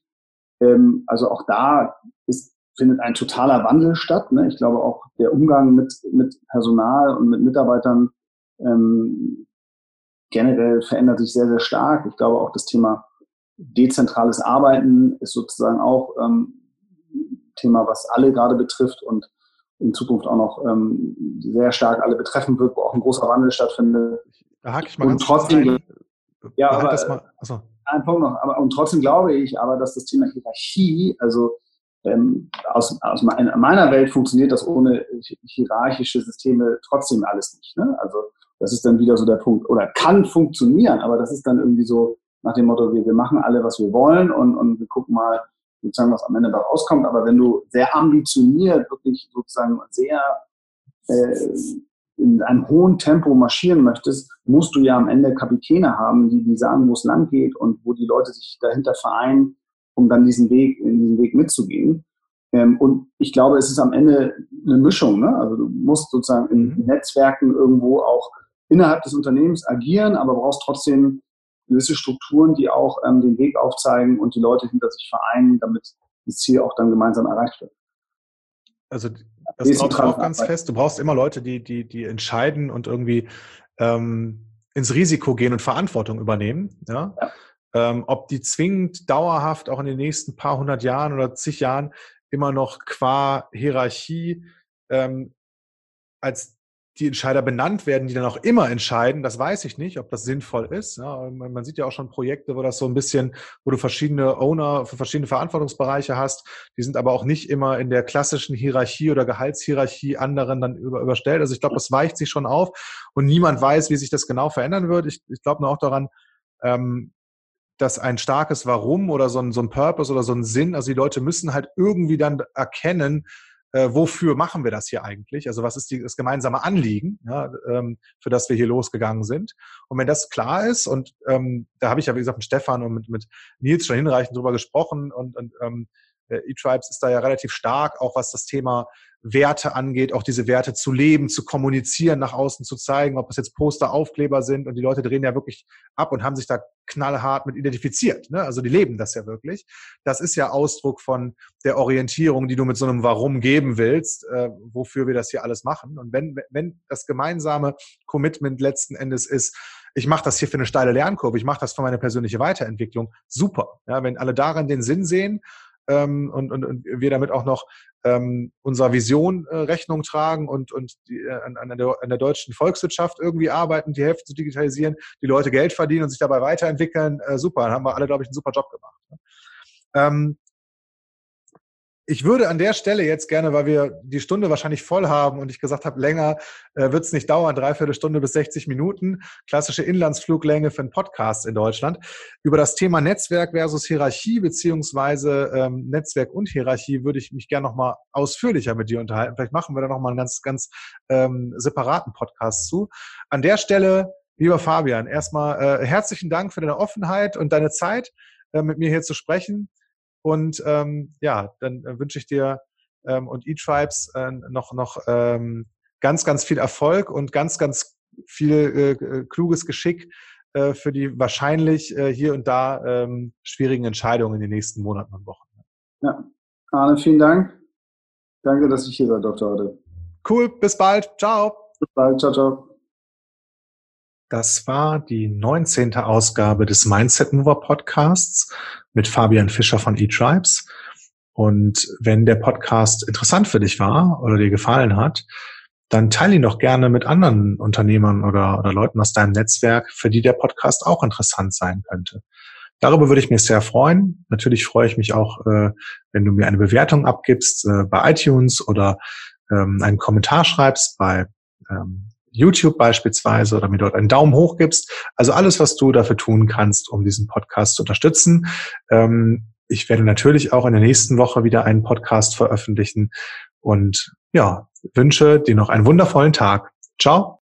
ähm, also auch da ist findet ein totaler Wandel statt. Ne? Ich glaube auch der Umgang mit, mit Personal und mit Mitarbeitern ähm, generell verändert sich sehr, sehr stark. Ich glaube auch das Thema dezentrales Arbeiten ist sozusagen auch ähm, Thema, was alle gerade betrifft und in Zukunft auch noch ähm, sehr stark alle betreffen wird, wo auch ein großer Wandel stattfindet. Da hake ich mal und ganz trotzdem, ja, aber, mal, achso. ein Punkt noch, aber und trotzdem glaube ich aber, dass das Thema Hierarchie, also ähm, aus, aus meiner Welt funktioniert das ohne hierarchische Systeme trotzdem alles nicht. Ne? Also das ist dann wieder so der Punkt. Oder kann funktionieren, aber das ist dann irgendwie so nach dem Motto, wir, wir machen alle, was wir wollen und, und wir gucken mal, sozusagen, was am Ende da rauskommt. Aber wenn du sehr ambitioniert, wirklich sozusagen sehr äh, in einem hohen Tempo marschieren möchtest, musst du ja am Ende Kapitäne haben, die, die sagen, wo es lang geht und wo die Leute sich dahinter vereinen, um dann diesen Weg, in diesen Weg mitzugehen. Ähm, und ich glaube, es ist am Ende eine Mischung. Ne? Also du musst sozusagen in mhm. Netzwerken irgendwo auch innerhalb des Unternehmens agieren, aber brauchst trotzdem gewisse Strukturen, die auch ähm, den Weg aufzeigen und die Leute hinter sich vereinen, damit das Ziel auch dann gemeinsam erreicht wird. Also das ich auch ganz fest. Du brauchst immer Leute, die, die, die entscheiden und irgendwie ähm, ins Risiko gehen und Verantwortung übernehmen. Ja? ja. Ähm, ob die zwingend dauerhaft auch in den nächsten paar hundert Jahren oder zig Jahren immer noch qua Hierarchie ähm, als die Entscheider benannt werden, die dann auch immer entscheiden, das weiß ich nicht, ob das sinnvoll ist. Ja, man sieht ja auch schon Projekte, wo das so ein bisschen, wo du verschiedene Owner für verschiedene Verantwortungsbereiche hast, die sind aber auch nicht immer in der klassischen Hierarchie oder Gehaltshierarchie anderen dann über, überstellt. Also ich glaube, das weicht sich schon auf und niemand weiß, wie sich das genau verändern wird. Ich, ich glaube nur auch daran, ähm, dass ein starkes Warum oder so ein, so ein Purpose oder so ein Sinn, also die Leute müssen halt irgendwie dann erkennen, äh, wofür machen wir das hier eigentlich? Also was ist die, das gemeinsame Anliegen, ja, ähm, für das wir hier losgegangen sind? Und wenn das klar ist, und ähm, da habe ich ja, wie gesagt, mit Stefan und mit, mit Nils schon hinreichend drüber gesprochen und, und ähm, E-Tribes ist da ja relativ stark, auch was das Thema Werte angeht, auch diese Werte zu leben, zu kommunizieren, nach außen zu zeigen, ob es jetzt Poster, Aufkleber sind und die Leute drehen ja wirklich ab und haben sich da knallhart mit identifiziert. Ne? Also die leben das ja wirklich. Das ist ja Ausdruck von der Orientierung, die du mit so einem Warum geben willst, äh, wofür wir das hier alles machen. Und wenn, wenn das gemeinsame Commitment letzten Endes ist, ich mache das hier für eine steile Lernkurve, ich mache das für meine persönliche Weiterentwicklung, super. Ja, wenn alle daran den Sinn sehen ähm, und, und, und wir damit auch noch ähm, unserer Vision äh, Rechnung tragen und, und die, äh, an, an, der, an der deutschen Volkswirtschaft irgendwie arbeiten, die Hälfte zu digitalisieren, die Leute Geld verdienen und sich dabei weiterentwickeln, äh, super, dann haben wir alle, glaube ich, einen super Job gemacht. Ne? Ähm, ich würde an der Stelle jetzt gerne, weil wir die Stunde wahrscheinlich voll haben und ich gesagt habe, länger äh, wird es nicht dauern, dreiviertel Stunde bis 60 Minuten, klassische Inlandsfluglänge für einen Podcast in Deutschland, über das Thema Netzwerk versus Hierarchie beziehungsweise ähm, Netzwerk und Hierarchie würde ich mich gerne nochmal ausführlicher mit dir unterhalten. Vielleicht machen wir da nochmal einen ganz, ganz ähm, separaten Podcast zu. An der Stelle, lieber Fabian, erstmal äh, herzlichen Dank für deine Offenheit und deine Zeit, äh, mit mir hier zu sprechen. Und ähm, ja, dann äh, wünsche ich dir ähm, und eTribes äh, noch, noch ähm, ganz, ganz viel Erfolg und ganz, ganz viel äh, äh, kluges Geschick äh, für die wahrscheinlich äh, hier und da ähm, schwierigen Entscheidungen in den nächsten Monaten und Wochen. Ja, Arne, vielen Dank. Danke, dass ich hier sein durfte heute. Cool, bis bald. Ciao. Bis bald. Ciao, ciao. Das war die 19. Ausgabe des Mindset Mover Podcasts mit Fabian Fischer von eTribes. Und wenn der Podcast interessant für dich war oder dir gefallen hat, dann teile ihn doch gerne mit anderen Unternehmern oder, oder Leuten aus deinem Netzwerk, für die der Podcast auch interessant sein könnte. Darüber würde ich mich sehr freuen. Natürlich freue ich mich auch, äh, wenn du mir eine Bewertung abgibst äh, bei iTunes oder ähm, einen Kommentar schreibst bei ähm, YouTube beispielsweise oder mir dort einen Daumen hoch gibst. Also alles, was du dafür tun kannst, um diesen Podcast zu unterstützen. Ähm, ich werde natürlich auch in der nächsten Woche wieder einen Podcast veröffentlichen und ja, wünsche dir noch einen wundervollen Tag. Ciao.